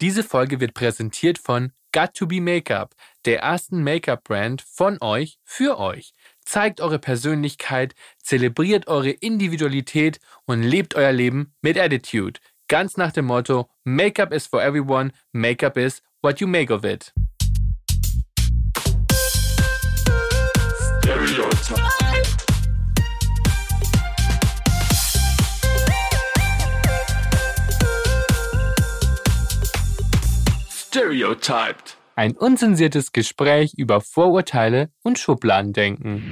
Diese Folge wird präsentiert von Got to Be Makeup, der ersten Make-up-Brand von euch für euch. Zeigt eure Persönlichkeit, zelebriert eure Individualität und lebt euer Leben mit Attitude. Ganz nach dem Motto: Make-up is for everyone, Make-up is what you make of it. Stereotyped. Ein unzensiertes Gespräch über Vorurteile und Schubladendenken.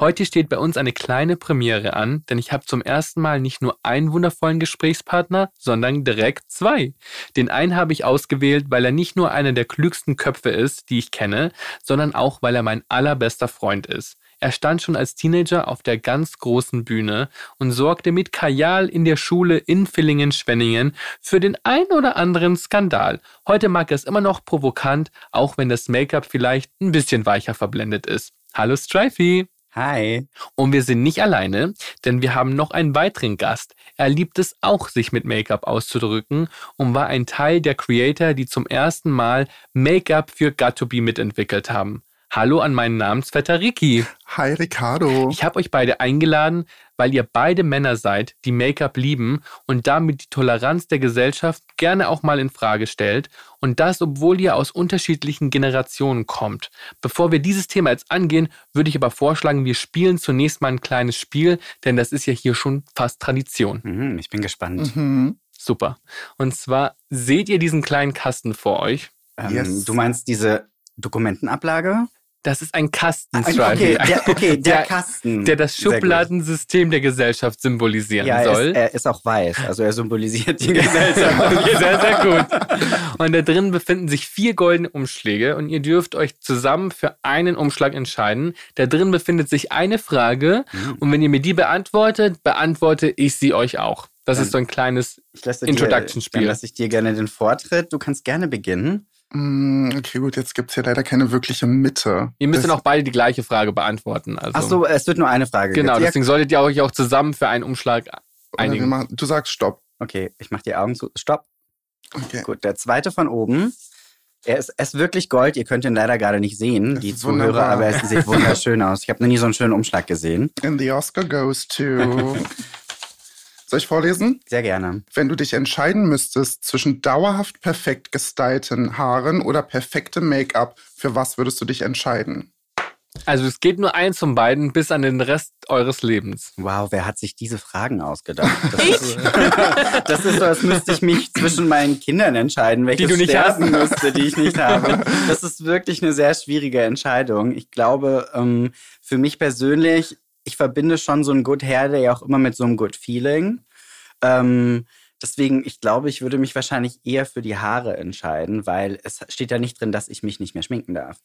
Heute steht bei uns eine kleine Premiere an, denn ich habe zum ersten Mal nicht nur einen wundervollen Gesprächspartner, sondern direkt zwei. Den einen habe ich ausgewählt, weil er nicht nur einer der klügsten Köpfe ist, die ich kenne, sondern auch, weil er mein allerbester Freund ist. Er stand schon als Teenager auf der ganz großen Bühne und sorgte mit Kajal in der Schule in Villingen-Schwenningen für den ein oder anderen Skandal. Heute mag er es immer noch provokant, auch wenn das Make-up vielleicht ein bisschen weicher verblendet ist. Hallo Strifey! Hi. Und wir sind nicht alleine, denn wir haben noch einen weiteren Gast. Er liebt es auch, sich mit Make-up auszudrücken und war ein Teil der Creator, die zum ersten Mal Make-up für Got2Be mitentwickelt haben. Hallo an meinen Namensvetter Ricky. Hi Ricardo. Ich habe euch beide eingeladen, weil ihr beide Männer seid, die Make-up lieben und damit die Toleranz der Gesellschaft gerne auch mal in Frage stellt und das, obwohl ihr aus unterschiedlichen Generationen kommt. Bevor wir dieses Thema jetzt angehen, würde ich aber vorschlagen, wir spielen zunächst mal ein kleines Spiel, denn das ist ja hier schon fast Tradition. Mhm, ich bin gespannt. Mhm. Super. Und zwar seht ihr diesen kleinen Kasten vor euch? Ähm, Yes. Du meinst diese Dokumentenablage? Das ist ein Kasten, Ah, okay, der, okay, der, Der- Kasten. der das. Schubladensystem der Gesellschaft symbolisieren Ja, er soll. ist, er ist auch weiß, also er symbolisiert die Gesellschaft. Okay, sehr, sehr gut. Und da drin befinden sich vier goldene Umschläge und ihr dürft euch zusammen für einen Umschlag entscheiden. Da drin befindet sich eine Frage Mhm. und wenn ihr mir die beantwortet, beantworte ich sie euch auch. Das ist so ein kleines Introduction-Spiel. Dann lasse ich dir gerne den Vortritt. Du kannst gerne beginnen. Mm, Okay, gut, jetzt gibt's hier leider keine wirkliche Mitte. Ihr müsst Das- dann auch beide die gleiche Frage beantworten. Also, Ach so, es wird nur eine Frage. Genau. Ja, deswegen solltet ihr euch auch zusammen für einen Umschlag einigen. machen- Du sagst Stopp. Okay, ich mache die Augen zu. Stopp. Okay. Gut, der zweite von oben. Er ist, er ist wirklich Gold. Ihr könnt ihn leider gerade nicht sehen, Das die Zuhörer, wunderbar. aber es sieht wunderschön aus. Ich habe noch nie so einen schönen Umschlag gesehen. And the Oscar goes to. Soll ich vorlesen? Sehr gerne. Wenn du dich entscheiden müsstest zwischen dauerhaft perfekt gestylten Haaren oder perfektem Make-up, für was würdest du dich entscheiden? Also es geht nur eins von beiden bis an den Rest eures Lebens. Wow, wer hat sich diese Fragen ausgedacht? Das Ist, das ist so, als müsste ich mich zwischen meinen Kindern entscheiden, welches Die du nicht sterben müsste, die ich nicht habe. Das ist wirklich eine sehr schwierige Entscheidung. Ich glaube, ähm, für mich persönlich, ich verbinde schon so ein Good Hair Day auch immer mit so einem Good Feeling. Ähm, deswegen, ich glaube, ich würde mich wahrscheinlich eher für die Haare entscheiden, weil es steht ja nicht drin, dass ich mich nicht mehr schminken darf.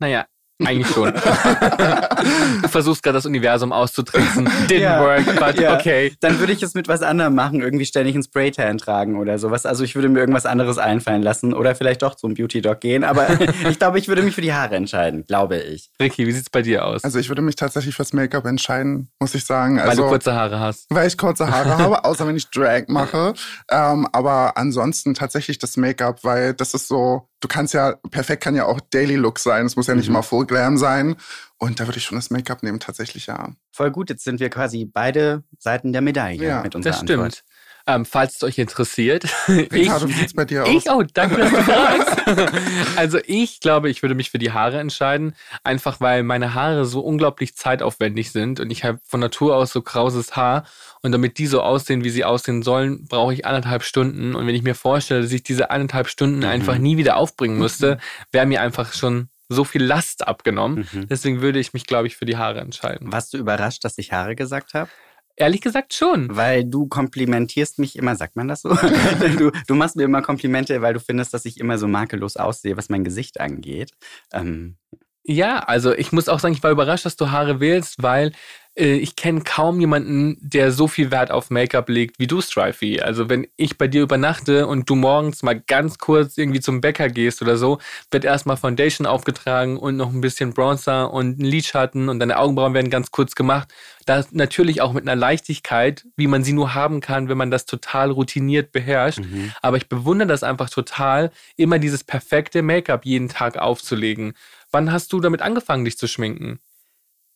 Naja, eigentlich schon. du versuchst gerade das Universum auszutricksen. Didn't Ja. work, but Ja. okay. Dann würde ich es mit was anderem machen, irgendwie ständig ein Spraytan tragen oder sowas. Also ich würde mir irgendwas anderes einfallen lassen oder vielleicht doch zum Beauty Dog gehen. Aber ich glaube, ich würde mich für die Haare entscheiden, glaube ich. Ricky, wie sieht's bei dir aus? Also ich würde mich tatsächlich fürs Make-up entscheiden, muss ich sagen. Weil Also, du kurze Haare hast. weil ich kurze Haare habe, außer wenn ich Drag mache. Ähm, aber ansonsten tatsächlich das Make-up, weil das ist so, du kannst ja, perfekt kann ja auch Daily Look sein. Es muss ja nicht Mhm. immer Full Glam sein. Und da würde ich schon das Make-up nehmen, tatsächlich, ja. Voll gut, jetzt sind wir quasi beide Seiten der Medaille Ja, mit unserer Das Antwort. stimmt. Ähm, falls es euch interessiert. Ricardo, wie sieht's bei dir aus? Ich, oh, danke, dass du fragst. Also ich glaube, ich würde mich für die Haare entscheiden, einfach weil meine Haare so unglaublich zeitaufwendig sind und ich habe von Natur aus so krauses Haar und damit die so aussehen, wie sie aussehen sollen, brauche ich anderthalb Stunden und wenn ich mir vorstelle, dass ich diese anderthalb Stunden Mhm. einfach nie wieder aufbringen müsste, wäre mir einfach schon so viel Last abgenommen. Mhm. Deswegen würde ich mich, glaube ich, für die Haare entscheiden. Warst du überrascht, dass ich Haare gesagt habe? Ehrlich gesagt schon. Weil du komplimentierst mich immer, sagt man das so? du, du machst mir immer Komplimente, weil du findest, dass ich immer so makellos aussehe, was mein Gesicht angeht. Ähm, Ja, also ich muss auch sagen, ich war überrascht, dass du Haare wählst, weil ich kenne kaum jemanden, der so viel Wert auf Make-up legt wie du, Strifey. Also wenn ich bei dir übernachte und du morgens mal ganz kurz irgendwie zum Bäcker gehst oder so, wird erstmal Foundation aufgetragen und noch ein bisschen Bronzer und ein Lidschatten und deine Augenbrauen werden ganz kurz gemacht. Das natürlich auch mit einer Leichtigkeit, wie man sie nur haben kann, wenn man das total routiniert beherrscht. Mhm. Aber ich bewundere das einfach total, immer dieses perfekte Make-up jeden Tag aufzulegen. Wann hast du damit angefangen, dich zu schminken?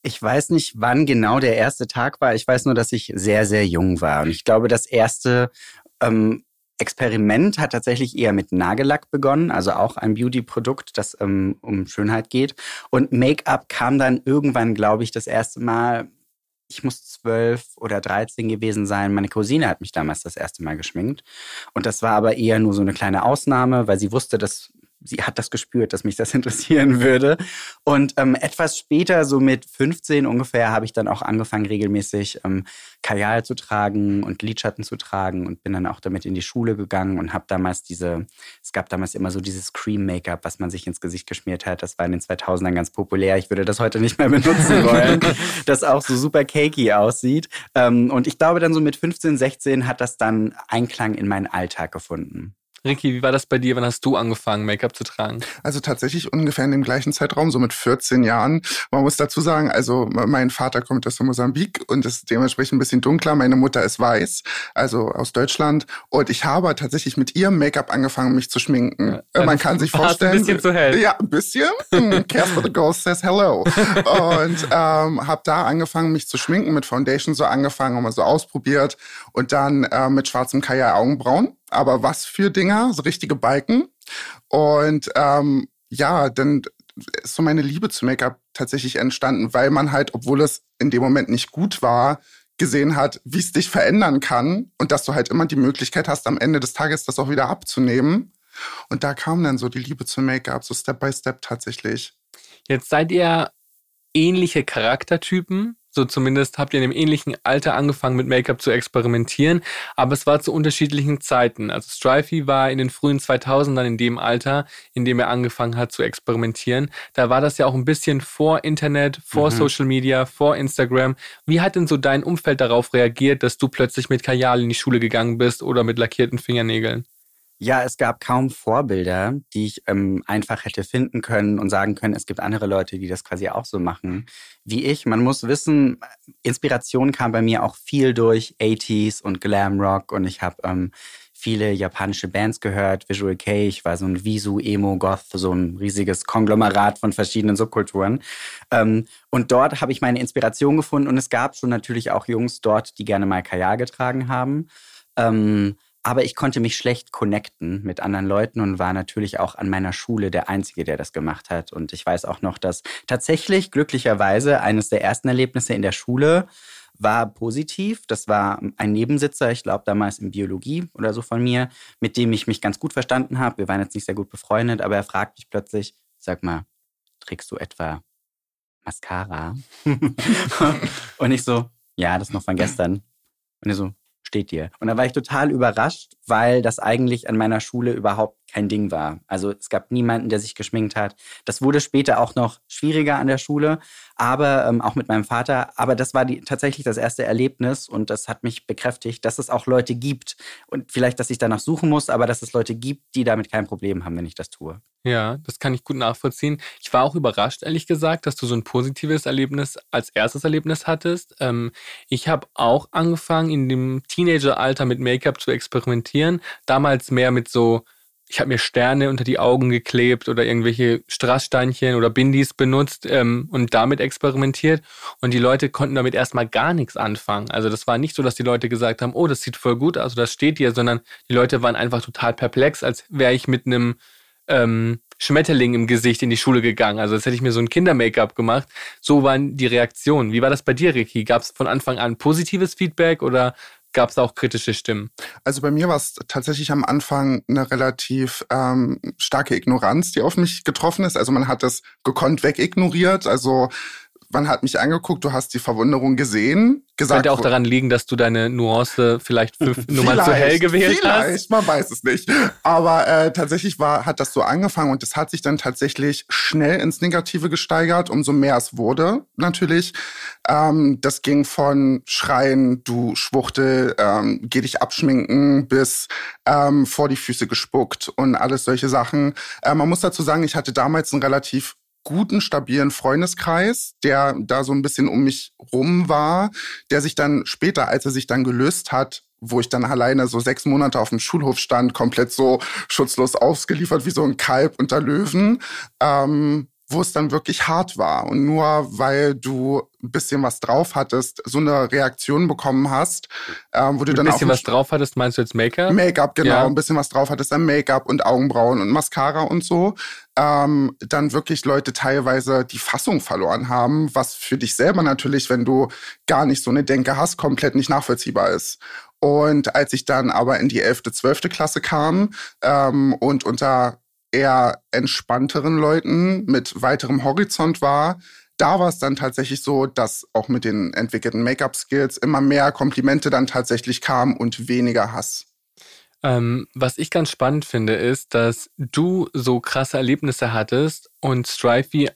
Ich weiß nicht, wann genau der erste Tag war. Ich weiß nur, dass ich sehr, sehr jung war. Und ich glaube, das erste ähm, Experiment hat tatsächlich eher mit Nagellack begonnen, also auch ein Beauty-Produkt, das ähm, um Schönheit geht. Und Make-up kam dann irgendwann, glaube ich, das erste Mal. Ich muss zwölf oder dreizehn gewesen sein. Meine Cousine hat mich damals das erste Mal geschminkt. Und das war aber eher nur so eine kleine Ausnahme, weil sie wusste, dass sie hat das gespürt, dass mich das interessieren würde. Und ähm, etwas später, so mit 15 ungefähr, habe ich dann auch angefangen, regelmäßig ähm, Kajal zu tragen und Lidschatten zu tragen und bin dann auch damit in die Schule gegangen und habe damals diese, es gab damals immer so dieses Cream-Make-up, was man sich ins Gesicht geschmiert hat. Das war in den 2000ern ganz populär. Ich würde das heute nicht mehr benutzen wollen, das auch so super cakey aussieht. Ähm, und ich glaube, dann so mit 15, 16 hat das dann Einklang in meinen Alltag gefunden. Ricky, wie war das bei dir? Wann hast du angefangen, Make-up zu tragen? Also tatsächlich ungefähr in dem gleichen Zeitraum, so mit 14 Jahren. Man muss dazu sagen, also mein Vater kommt aus Mosambik und ist dementsprechend ein bisschen dunkler. Meine Mutter ist weiß, also aus Deutschland. Und ich habe tatsächlich mit ihrem Make-up angefangen, mich zu schminken. Ja, Man kann sich vorstellen. Ein bisschen zu hell. Ja, ein bisschen. Cares for the Ghost says hello. und ähm, habe da angefangen, mich zu schminken, mit Foundation so angefangen, mal so ausprobiert. Und dann äh, mit schwarzem Kajal Augenbrauen aber was für Dinger, so richtige Balken. Und ähm, ja, dann ist so meine Liebe zu Make-up tatsächlich entstanden, weil man halt, obwohl es in dem Moment nicht gut war, gesehen hat, wie es dich verändern kann und dass du halt immer die Möglichkeit hast, am Ende des Tages das auch wieder abzunehmen. Und da kam dann so die Liebe zu Make-up, so Step by Step tatsächlich. Jetzt seid ihr ähnliche Charaktertypen. So zumindest habt ihr in dem ähnlichen Alter angefangen mit Make-up zu experimentieren, aber es war zu unterschiedlichen Zeiten. Also Strifey war in den frühen 2000ern in dem Alter, in dem er angefangen hat zu experimentieren. Da war das ja auch ein bisschen vor Internet, vor mhm. Social Media, vor Instagram. Wie hat denn so dein Umfeld darauf reagiert, dass du plötzlich mit Kajal in die Schule gegangen bist oder mit lackierten Fingernägeln? Ja, es gab kaum Vorbilder, die ich ähm, einfach hätte finden können und sagen können, es gibt andere Leute, die das quasi auch so machen wie ich. Man muss wissen, Inspiration kam bei mir auch viel durch 80s und Glam Rock und ich habe ähm, viele japanische Bands gehört, Visual K, ich war so ein Visu, Emo, Goth, so ein riesiges Konglomerat von verschiedenen Subkulturen. Ähm, und dort habe ich meine Inspiration gefunden und es gab schon natürlich auch Jungs dort, die gerne mal Kajal getragen haben. Ähm, aber ich konnte mich schlecht connecten mit anderen Leuten und war natürlich auch an meiner Schule der Einzige, der das gemacht hat. Und ich weiß auch noch, dass tatsächlich glücklicherweise eines der ersten Erlebnisse in der Schule war positiv. Das war ein Nebensitzer, ich glaube damals in Biologie oder so von mir, mit dem ich mich ganz gut verstanden habe. Wir waren jetzt nicht sehr gut befreundet, aber er fragt mich plötzlich, sag mal, trägst du etwa Mascara? und ich so, ja, das noch von gestern. Und er so, steht dir. Und da war ich total überrascht, weil das eigentlich an meiner Schule überhaupt kein Ding war. Also es gab niemanden, der sich geschminkt hat. Das wurde später auch noch schwieriger an der Schule, aber ähm, auch mit meinem Vater. Aber das war die, tatsächlich das erste Erlebnis und das hat mich bekräftigt, dass es auch Leute gibt und vielleicht, dass ich danach suchen muss, aber dass es Leute gibt, die damit kein Problem haben, wenn ich das tue. Ja, das kann ich gut nachvollziehen. Ich war auch überrascht, ehrlich gesagt, dass du so ein positives Erlebnis als erstes Erlebnis hattest. Ähm, ich habe auch angefangen, in dem Teenageralter mit Make-up zu experimentieren. Damals mehr mit so ich habe mir Sterne unter die Augen geklebt oder irgendwelche Strasssteinchen oder Bindis benutzt ähm, und damit experimentiert. Und die Leute konnten damit erstmal gar nichts anfangen. Also das war nicht so, dass die Leute gesagt haben, oh, das sieht voll gut aus, das steht dir, sondern die Leute waren einfach total perplex, als wäre ich mit einem ähm, Schmetterling im Gesicht in die Schule gegangen. Also als hätte ich mir so ein Kinder-Make-up gemacht. So waren die Reaktionen. Wie war das bei dir, Ricky? Gab es von Anfang an positives Feedback oder gab es auch kritische Stimmen? Also bei mir war es tatsächlich am Anfang eine relativ ähm, starke Ignoranz, die auf mich getroffen ist. Also man hat das gekonnt wegignoriert. Also man hat mich angeguckt, du hast die Verwunderung gesehen. Gesagt, Könnte auch daran liegen, dass du deine Nuance vielleicht fünf Nummern zu hell gewählt vielleicht, hast. man weiß es nicht. Aber äh, tatsächlich war, hat das so angefangen und es hat sich dann tatsächlich schnell ins Negative gesteigert, umso mehr es wurde, natürlich. Ähm, das ging von Schreien, du Schwuchtel, ähm, geh dich abschminken, bis ähm, vor die Füße gespuckt und alles solche Sachen. Äh, man muss dazu sagen, ich hatte damals einen relativ guten, stabilen Freundeskreis, der da so ein bisschen um mich rum war, der sich dann später, als er sich dann gelöst hat, wo ich dann alleine so sechs Monate auf dem Schulhof stand, komplett so schutzlos ausgeliefert wie so ein Kalb unter Löwen, ähm, wo es dann wirklich hart war. Und nur weil du ein bisschen was drauf hattest, so eine Reaktion bekommen hast, ähm, wo du Ein dann bisschen auch was drauf hattest, meinst du jetzt Make-up? Make-up, genau, Ja. ein bisschen was drauf hattest, dann Make-up und Augenbrauen und Mascara und so, ähm, dann wirklich Leute teilweise die Fassung verloren haben, was für dich selber natürlich, wenn du gar nicht so eine Denke hast, komplett nicht nachvollziehbar ist. Und als ich dann aber in die 11., 12. Klasse kam ähm, und unter eher entspannteren Leuten mit weiterem Horizont war, da war es dann tatsächlich so, dass auch mit den entwickelten Make-up-Skills immer mehr Komplimente dann tatsächlich kamen und weniger Hass. Ähm, was ich ganz spannend finde, ist, dass du so krasse Erlebnisse hattest und Strifey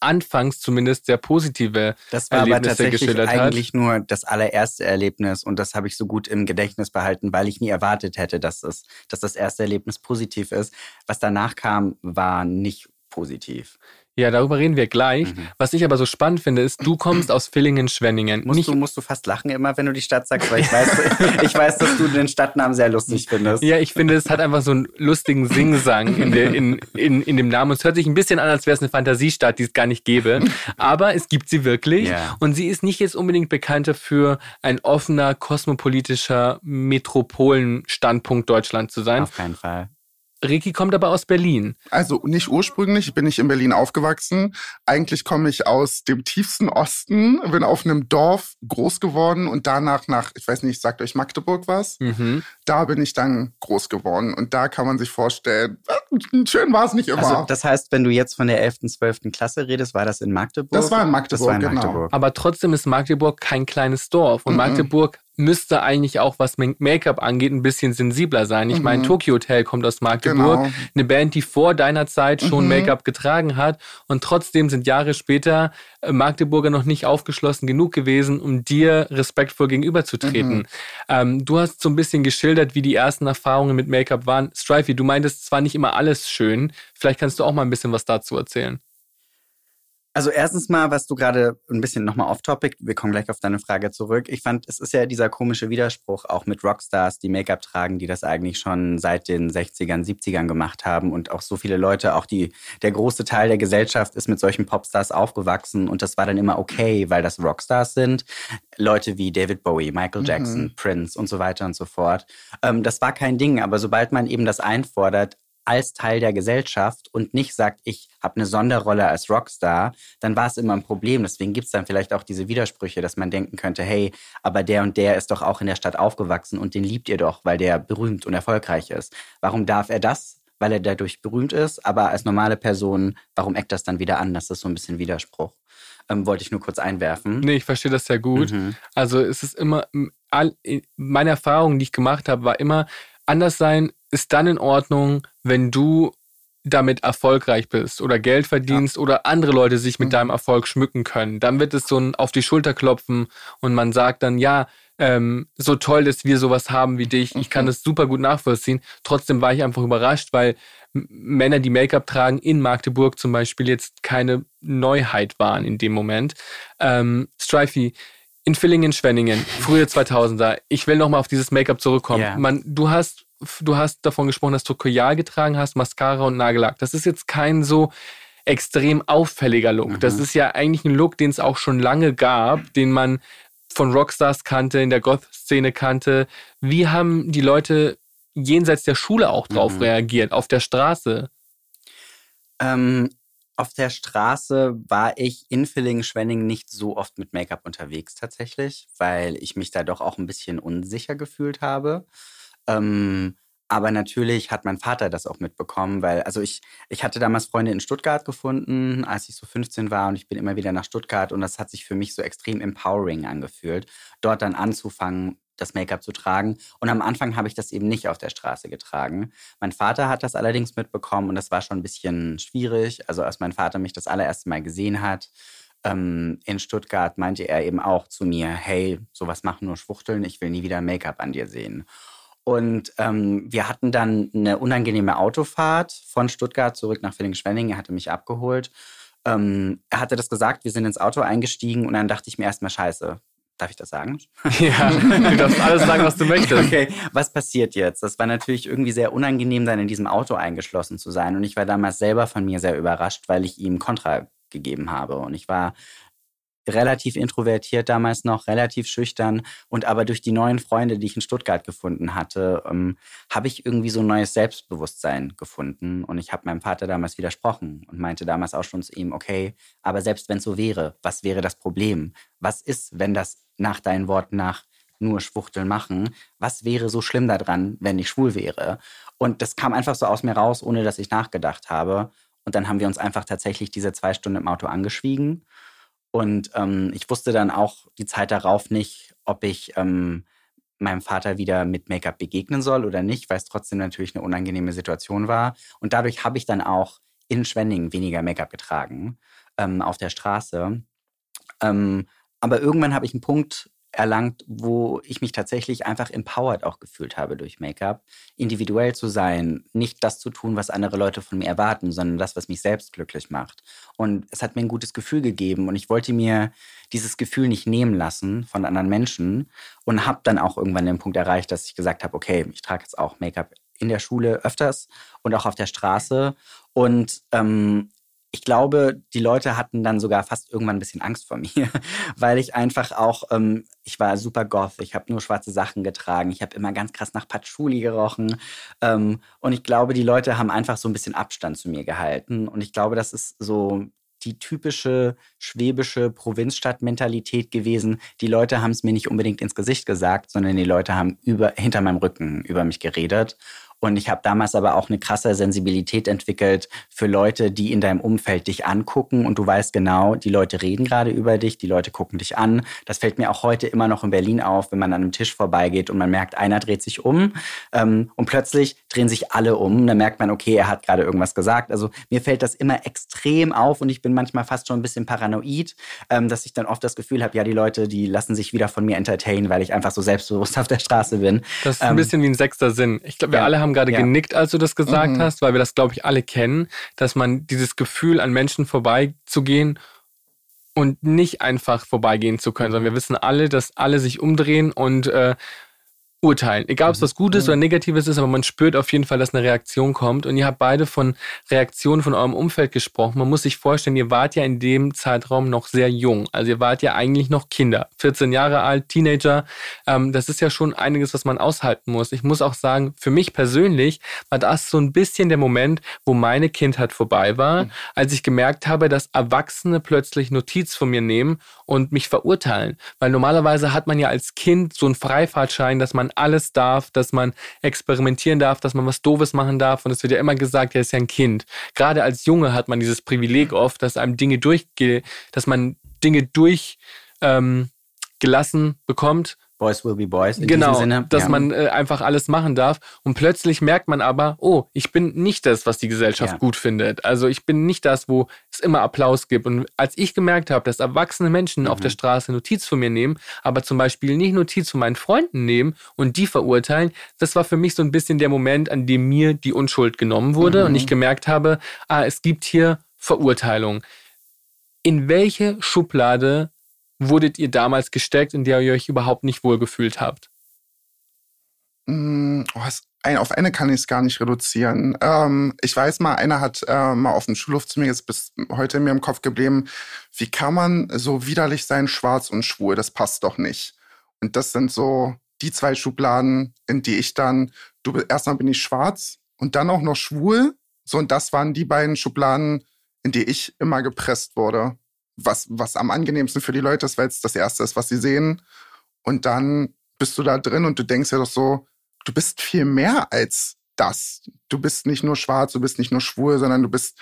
anfangs zumindest sehr positive Das war aber Erlebnisse tatsächlich geschildert hat. eigentlich nur das allererste Erlebnis und das habe ich so gut im Gedächtnis behalten, weil ich nie erwartet hätte, dass, es, dass das erste Erlebnis positiv ist. Was danach kam, war nicht positiv. Ja, darüber reden wir gleich. Mhm. Was ich aber so spannend finde, ist, du kommst aus Villingen-Schwenningen. Musst du, musst du fast lachen immer, wenn du die Stadt sagst, weil ich weiß, ich weiß, dass du den Stadtnamen sehr lustig findest. ja, ich finde, es hat einfach so einen lustigen Singsang in, der, in, in, in dem Namen. Es hört sich ein bisschen an, als wäre es eine Fantasiestadt, die es gar nicht gäbe. Aber es gibt sie wirklich. Ja. Und sie ist nicht jetzt unbedingt bekannt dafür, ein offener, kosmopolitischer Metropolenstandpunkt Deutschland zu sein. Auf keinen Fall. Ricky kommt aber aus Berlin. Also nicht ursprünglich, bin ich in Berlin aufgewachsen. Eigentlich komme ich aus dem tiefsten Osten, bin auf einem Dorf groß geworden und danach nach, ich weiß nicht, sagt euch Magdeburg was? Mhm. Da bin ich dann groß geworden und da kann man sich vorstellen, äh, schön war es nicht immer. Also das heißt, wenn du jetzt von der 11., 12. Klasse redest, war das in Magdeburg? Das war in Magdeburg, Das war in genau. Magdeburg. Aber trotzdem ist Magdeburg kein kleines Dorf. Und Mhm. Magdeburg müsste eigentlich auch, was Make-up angeht, ein bisschen sensibler sein. Ich meine, Mhm. Tokyo Hotel kommt aus Magdeburg. Genau. Eine Band, die vor deiner Zeit schon Mhm. Make-up getragen hat. Und trotzdem sind Jahre später äh, Magdeburger noch nicht aufgeschlossen genug gewesen, um dir respektvoll gegenüberzutreten. Mhm. Ähm, du hast so ein bisschen geschildert, wie die ersten Erfahrungen mit Make-up waren. Strifey, du meintest zwar nicht immer alles schön. Vielleicht kannst du auch mal ein bisschen was dazu erzählen. Also erstens mal, was du gerade ein bisschen nochmal off-topic, wir kommen gleich auf deine Frage zurück. Ich fand, es ist ja dieser komische Widerspruch auch mit Rockstars, die Make-up tragen, die das eigentlich schon seit den 60ern, 70ern gemacht haben und auch so viele Leute, auch die, der große Teil der Gesellschaft ist mit solchen Popstars aufgewachsen und das war dann immer okay, weil das Rockstars sind. Leute wie David Bowie, Michael Jackson, Mhm. Prince und so weiter und so fort. Ähm, das war kein Ding, aber sobald man eben das einfordert, als Teil der Gesellschaft und nicht sagt, ich habe eine Sonderrolle als Rockstar, dann war es immer ein Problem. Deswegen gibt es dann vielleicht auch diese Widersprüche, dass man denken könnte, hey, aber der und der ist doch auch in der Stadt aufgewachsen und den liebt ihr doch, weil der berühmt und erfolgreich ist. Warum darf er das? Weil er dadurch berühmt ist, aber als normale Person, warum eckt das dann wieder an? Das ist so ein bisschen Widerspruch. Ähm, wollte ich nur kurz einwerfen. Nee, ich verstehe das sehr gut. Mhm. Also es ist immer, all- in- meine Erfahrung, die ich gemacht habe, war immer, anders sein ist dann in Ordnung, wenn du damit erfolgreich bist oder Geld verdienst oder andere Leute sich mit Mhm. deinem Erfolg schmücken können. Dann wird es so ein auf die Schulter klopfen und man sagt dann, ja, ähm, so toll, dass wir sowas haben wie dich. Ich kann Mhm. das super gut nachvollziehen. Trotzdem war ich einfach überrascht, weil Männer, die Make-up tragen, in Magdeburg zum Beispiel jetzt keine Neuheit waren in dem Moment. Ähm, Strifey, in Villingen, Schwenningen, frühe 2000er. Ich will nochmal auf dieses Make-up zurückkommen. Ja. Man, du hast, du hast davon gesprochen, dass du Kajal getragen hast, Mascara und Nagellack. Das ist jetzt kein so extrem auffälliger Look. Mhm. Das ist ja eigentlich ein Look, den es auch schon lange gab, den man von Rockstars kannte, in der Goth-Szene kannte. Wie haben die Leute jenseits der Schule auch drauf Mhm. reagiert, auf der Straße? Ähm, auf der Straße war ich in Villingen-Schwenningen nicht so oft mit Make-up unterwegs tatsächlich, weil ich mich da doch auch ein bisschen unsicher gefühlt habe. Ähm, Aber natürlich hat mein Vater das auch mitbekommen, weil, also ich, ich hatte damals Freunde in Stuttgart gefunden, als ich so 15 war und ich bin immer wieder nach Stuttgart und das hat sich für mich so extrem empowering angefühlt, dort dann anzufangen, das Make-up zu tragen. Und am Anfang habe ich das eben nicht auf der Straße getragen. Mein Vater hat das allerdings mitbekommen und das war schon ein bisschen schwierig. Also als mein Vater mich das allererste Mal gesehen hat, ähm, in Stuttgart meinte er eben auch zu mir, hey, sowas machen nur Schwuchteln, ich will nie wieder Make-up an dir sehen. Und ähm, wir hatten dann eine unangenehme Autofahrt von Stuttgart zurück nach Villingen-Schwenningen. Er hatte mich abgeholt. Ähm, er hatte das gesagt, wir sind ins Auto eingestiegen und dann dachte ich mir erstmal, scheiße, Darf ich das sagen? Ja, du darfst alles sagen, was du möchtest. Okay, was passiert jetzt? Das war natürlich irgendwie sehr unangenehm, dann in diesem Auto eingeschlossen zu sein. Und ich war damals selber von mir sehr überrascht, weil ich ihm Kontra gegeben habe. Und ich war relativ introvertiert damals noch, relativ schüchtern. Und aber durch die neuen Freunde, die ich in Stuttgart gefunden hatte, ähm, habe ich irgendwie so ein neues Selbstbewusstsein gefunden. Und ich habe meinem Vater damals widersprochen und meinte damals auch schon zu ihm, okay, aber selbst wenn es so wäre, was wäre das Problem? Was ist, wenn das nach deinen Worten nach nur Schwuchteln machen? Was wäre so schlimm daran, wenn ich schwul wäre? Und das kam einfach so aus mir raus, ohne dass ich nachgedacht habe. Und dann haben wir uns einfach tatsächlich diese zwei Stunden im Auto angeschwiegen. Und ähm, ich wusste dann auch die Zeit darauf nicht, ob ich ähm, meinem Vater wieder mit Make-up begegnen soll oder nicht, weil es trotzdem natürlich eine unangenehme Situation war. Und dadurch habe ich dann auch in Schwenningen weniger Make-up getragen ähm, auf der Straße. Ähm, aber irgendwann habe ich einen Punkt erlangt, wo ich mich tatsächlich einfach empowered auch gefühlt habe durch Make-up, individuell zu sein, nicht das zu tun, was andere Leute von mir erwarten, sondern das, was mich selbst glücklich macht. Und es hat mir ein gutes Gefühl gegeben und ich wollte mir dieses Gefühl nicht nehmen lassen von anderen Menschen und habe dann auch irgendwann den Punkt erreicht, dass ich gesagt habe, okay, ich trage jetzt auch Make-up in der Schule öfters und auch auf der Straße und ähm, ich glaube, die Leute hatten dann sogar fast irgendwann ein bisschen Angst vor mir, weil ich einfach auch, ähm, ich war super goth, ich habe nur schwarze Sachen getragen, ich habe immer ganz krass nach Patchouli gerochen ähm, und ich glaube, die Leute haben einfach so ein bisschen Abstand zu mir gehalten und ich glaube, das ist so die typische schwäbische Provinzstadt-Mentalität gewesen. Die Leute haben es mir nicht unbedingt ins Gesicht gesagt, sondern die Leute haben über, hinter meinem Rücken über mich geredet. Und ich habe damals aber auch eine krasse Sensibilität entwickelt für Leute, die in deinem Umfeld dich angucken und du weißt genau, die Leute reden gerade über dich, die Leute gucken dich an. Das fällt mir auch heute immer noch in Berlin auf, wenn man an einem Tisch vorbeigeht und man merkt, einer dreht sich um ähm, und plötzlich drehen sich alle um. Dann merkt man, okay, er hat gerade irgendwas gesagt. Also mir fällt das immer extrem auf und ich bin manchmal fast schon ein bisschen paranoid, ähm, dass ich dann oft das Gefühl habe, ja, die Leute, die lassen sich wieder von mir entertainen, weil ich einfach so selbstbewusst auf der Straße bin. Das ist ein ähm, bisschen wie ein sechster Sinn. Ich glaube, wir ja. alle haben haben gerade ja. genickt, als du das gesagt mhm. hast, weil wir das, glaube ich, alle kennen, dass man dieses Gefühl, an Menschen vorbeizugehen und nicht einfach vorbeigehen zu können, sondern wir wissen alle, dass alle sich umdrehen und äh, urteilen. Egal, ob es mhm. was Gutes oder Negatives ist, aber man spürt auf jeden Fall, dass eine Reaktion kommt. Und ihr habt beide von Reaktionen von eurem Umfeld gesprochen. Man muss sich vorstellen, ihr wart ja in dem Zeitraum noch sehr jung. Also ihr wart ja eigentlich noch Kinder. 14 Jahre alt, Teenager. Ähm, das ist ja schon einiges, was man aushalten muss. Ich muss auch sagen, für mich persönlich war das so ein bisschen der Moment, wo meine Kindheit vorbei war, mhm. als ich gemerkt habe, dass Erwachsene plötzlich Notiz von mir nehmen und mich verurteilen. Weil normalerweise hat man ja als Kind so einen Freifahrtschein, dass man man alles darf, dass man experimentieren darf, dass man was Doofes machen darf. Und es wird ja immer gesagt, er ist ja ein Kind. Gerade als Junge hat man dieses Privileg oft, dass einem Dinge durchge, dass man Dinge durchgelassen ähm, bekommt Boys will be boys. In genau, diesem Sinne. dass ja. man äh, einfach alles machen darf. Und plötzlich merkt man aber, oh, ich bin nicht das, was die Gesellschaft ja. gut findet. Also ich bin nicht das, wo es immer Applaus gibt. Und als ich gemerkt habe, dass erwachsene Menschen mhm. auf der Straße Notiz von mir nehmen, aber zum Beispiel nicht Notiz von meinen Freunden nehmen und die verurteilen, das war für mich so ein bisschen der Moment, an dem mir die Unschuld genommen wurde mhm. und ich gemerkt habe, ah, es gibt hier Verurteilung. In welche Schublade wurdet ihr damals gesteckt, in der ihr euch überhaupt nicht wohlgefühlt habt? Mm, oh, auf eine kann ich es gar nicht reduzieren. Ähm, ich weiß mal, einer hat äh, mal auf dem Schulhof zu mir, ist bis heute mir im Kopf geblieben, wie kann man so widerlich sein, schwarz und schwul? Das passt doch nicht. Und das sind so die zwei Schubladen, in die ich dann, du erstmal bin ich schwarz und dann auch noch schwul. So, und das waren die beiden Schubladen, in die ich immer gepresst wurde was, was am angenehmsten für die Leute ist, weil es das Erste ist, was sie sehen. Und dann bist du da drin und du denkst ja doch so, du bist viel mehr als das. Du bist nicht nur schwarz, du bist nicht nur schwul, sondern du bist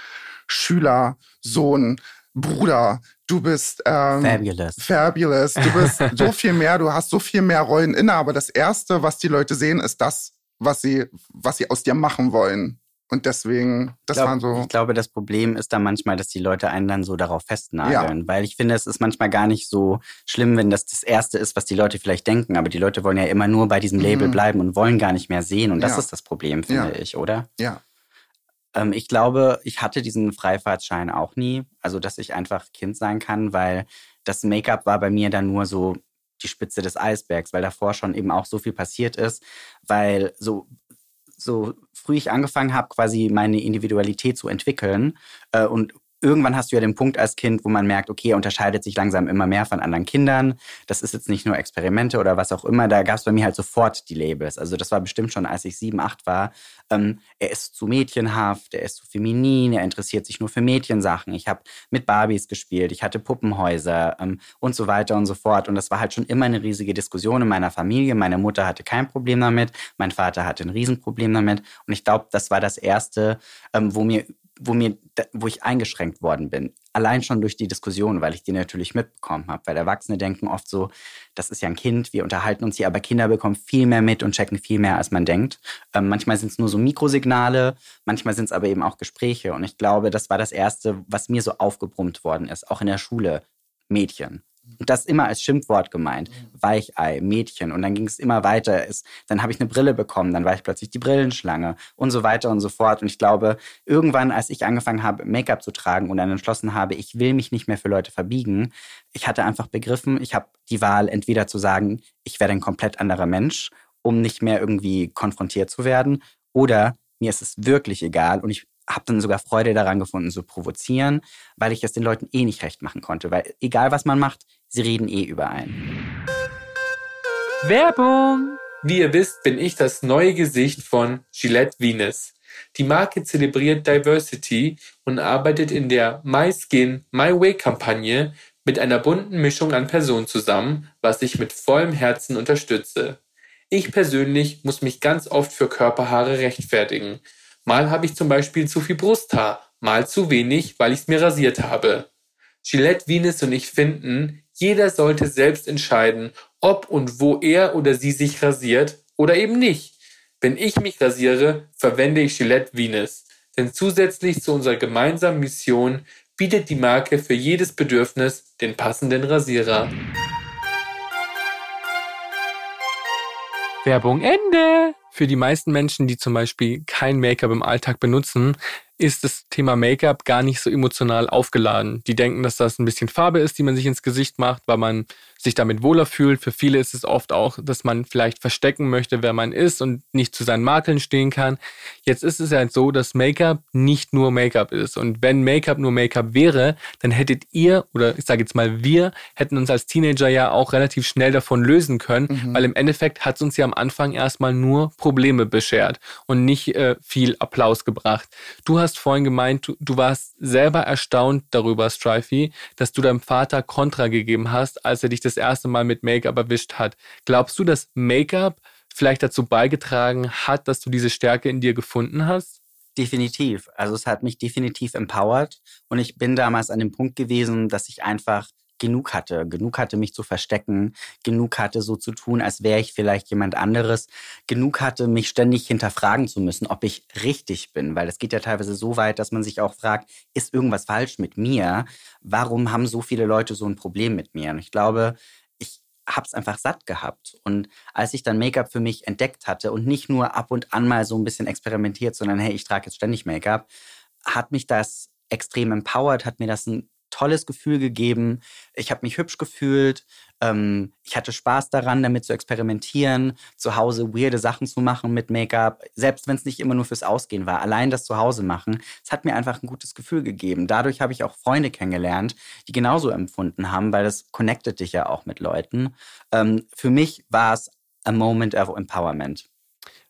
Schüler, Sohn, Bruder, du bist ähm, fabulous. fabulous, du bist so viel mehr, du hast so viel mehr Rollen inne, aber das Erste, was die Leute sehen, ist das, was sie, was sie aus dir machen wollen. Und deswegen, das glaub, waren so. Ich glaube, das Problem ist da manchmal, dass die Leute einen dann so darauf festnageln. Ja. Weil ich finde, es ist manchmal gar nicht so schlimm, wenn das das Erste ist, was die Leute vielleicht denken. Aber die Leute wollen ja immer nur bei diesem Label mhm. bleiben und wollen gar nicht mehr sehen. Und das ja. ist das Problem, finde ja. ich, oder? Ja. Ähm, ich glaube, ich hatte diesen Freifahrtschein auch nie. Also, dass ich einfach Kind sein kann, weil das Make-up war bei mir dann nur so die Spitze des Eisbergs, weil davor schon eben auch so viel passiert ist, weil so so früh ich angefangen habe, quasi meine Individualität zu entwickeln äh, und irgendwann hast du ja den Punkt als Kind, wo man merkt, okay, er unterscheidet sich langsam immer mehr von anderen Kindern. Das ist jetzt nicht nur Experimente oder was auch immer. Da gab es bei mir halt sofort die Labels. Also das war bestimmt schon, als ich sieben, acht war. Ähm, er ist zu mädchenhaft, er ist zu feminin, er interessiert sich nur für Mädchensachen. Ich habe mit Barbies gespielt, ich hatte Puppenhäuser ähm, und so weiter und so fort. Und das war halt schon immer eine riesige Diskussion in meiner Familie. Meine Mutter hatte kein Problem damit, mein Vater hatte ein Riesenproblem damit. Und ich glaube, das war das Erste, ähm, wo mir wo mir, wo ich eingeschränkt worden bin. Allein schon durch die Diskussion, weil ich die natürlich mitbekommen habe. Weil Erwachsene denken oft so, das ist ja ein Kind, wir unterhalten uns hier, aber Kinder bekommen viel mehr mit und checken viel mehr, als man denkt. Ähm, manchmal sind es nur so Mikrosignale, manchmal sind es aber eben auch Gespräche. Und ich glaube, das war das Erste, was mir so aufgebrummt worden ist, auch in der Schule. Mädchen. Und das immer als Schimpfwort gemeint. Weichei, Mädchen. Und dann ging es immer weiter. Es, dann habe ich eine Brille bekommen, dann war ich plötzlich die Brillenschlange und so weiter und so fort. Und ich glaube, irgendwann, als ich angefangen habe, Make-up zu tragen und dann entschlossen habe, ich will mich nicht mehr für Leute verbiegen, ich hatte einfach begriffen, ich habe die Wahl, entweder zu sagen, ich werde ein komplett anderer Mensch, um nicht mehr irgendwie konfrontiert zu werden, oder mir ist es wirklich egal und ich habe dann sogar Freude daran gefunden, zu provozieren, weil ich es den Leuten eh nicht recht machen konnte. Weil egal was man macht, sie reden eh über einen. Werbung! Wie ihr wisst, bin ich das neue Gesicht von Gillette Venus. Die Marke zelebriert Diversity und arbeitet in der My Skin, My Way Kampagne mit einer bunten Mischung an Personen zusammen, was ich mit vollem Herzen unterstütze. Ich persönlich muss mich ganz oft für Körperhaare rechtfertigen, Mal habe ich zum Beispiel zu viel Brusthaar, mal zu wenig, weil ich es mir rasiert habe. Gillette Venus und ich finden, jeder sollte selbst entscheiden, ob und wo er oder sie sich rasiert oder eben nicht. Wenn ich mich rasiere, verwende ich Gillette Venus. Denn zusätzlich zu unserer gemeinsamen Mission bietet die Marke für jedes Bedürfnis den passenden Rasierer. Werbung Ende! Für die meisten Menschen, die zum Beispiel kein Make-up im Alltag benutzen, ist das Thema Make-up gar nicht so emotional aufgeladen. Die denken, dass das ein bisschen Farbe ist, die man sich ins Gesicht macht, weil man sich damit wohler fühlt. Für viele ist es oft auch, dass man vielleicht verstecken möchte, wer man ist und nicht zu seinen Makeln stehen kann. Jetzt ist es halt so, dass Make-up nicht nur Make-up ist. Und wenn Make-up nur Make-up wäre, dann hättet ihr, oder ich sage jetzt mal wir, hätten uns als Teenager ja auch relativ schnell davon lösen können, mhm. weil im Endeffekt hat es uns ja am Anfang erstmal nur Probleme beschert und nicht äh, viel Applaus gebracht. Du hast vorhin gemeint, du, du warst selber erstaunt darüber, Strifey, dass du deinem Vater Kontra gegeben hast, als er dich das erste Mal mit Make-up erwischt hat. Glaubst du, dass Make-up vielleicht dazu beigetragen hat, dass du diese Stärke in dir gefunden hast? Definitiv. Also es hat mich definitiv empowert und ich bin damals an dem Punkt gewesen, dass ich einfach genug hatte, genug hatte, mich zu verstecken, genug hatte, so zu tun, als wäre ich vielleicht jemand anderes, genug hatte, mich ständig hinterfragen zu müssen, ob ich richtig bin, weil es geht ja teilweise so weit, dass man sich auch fragt, ist irgendwas falsch mit mir? Warum haben so viele Leute so ein Problem mit mir? Und ich glaube, ich habe es einfach satt gehabt. Und als ich dann Make-up für mich entdeckt hatte und nicht nur ab und an mal so ein bisschen experimentiert, sondern hey, ich trage jetzt ständig Make-up, hat mich das extrem empowert, hat mir das ein tolles Gefühl gegeben. Ich habe mich hübsch gefühlt. Ähm, ich hatte Spaß daran, damit zu experimentieren, zu Hause weirde Sachen zu machen mit Make-up, selbst wenn es nicht immer nur fürs Ausgehen war. Allein das zu Hause machen, es hat mir einfach ein gutes Gefühl gegeben. Dadurch habe ich auch Freunde kennengelernt, die genauso empfunden haben, weil das connectet dich ja auch mit Leuten. Ähm, für mich war es a moment of empowerment.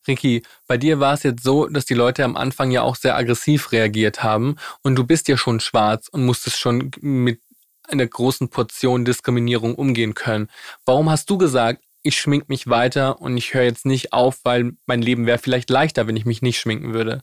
Ricky, bei dir war es jetzt so, dass die Leute am Anfang ja auch sehr aggressiv reagiert haben und du bist ja schon schwarz und musstest schon mit einer großen Portion Diskriminierung umgehen können. Warum hast du gesagt, ich schmink mich weiter und ich höre jetzt nicht auf, weil mein Leben wäre vielleicht leichter, wenn ich mich nicht schminken würde.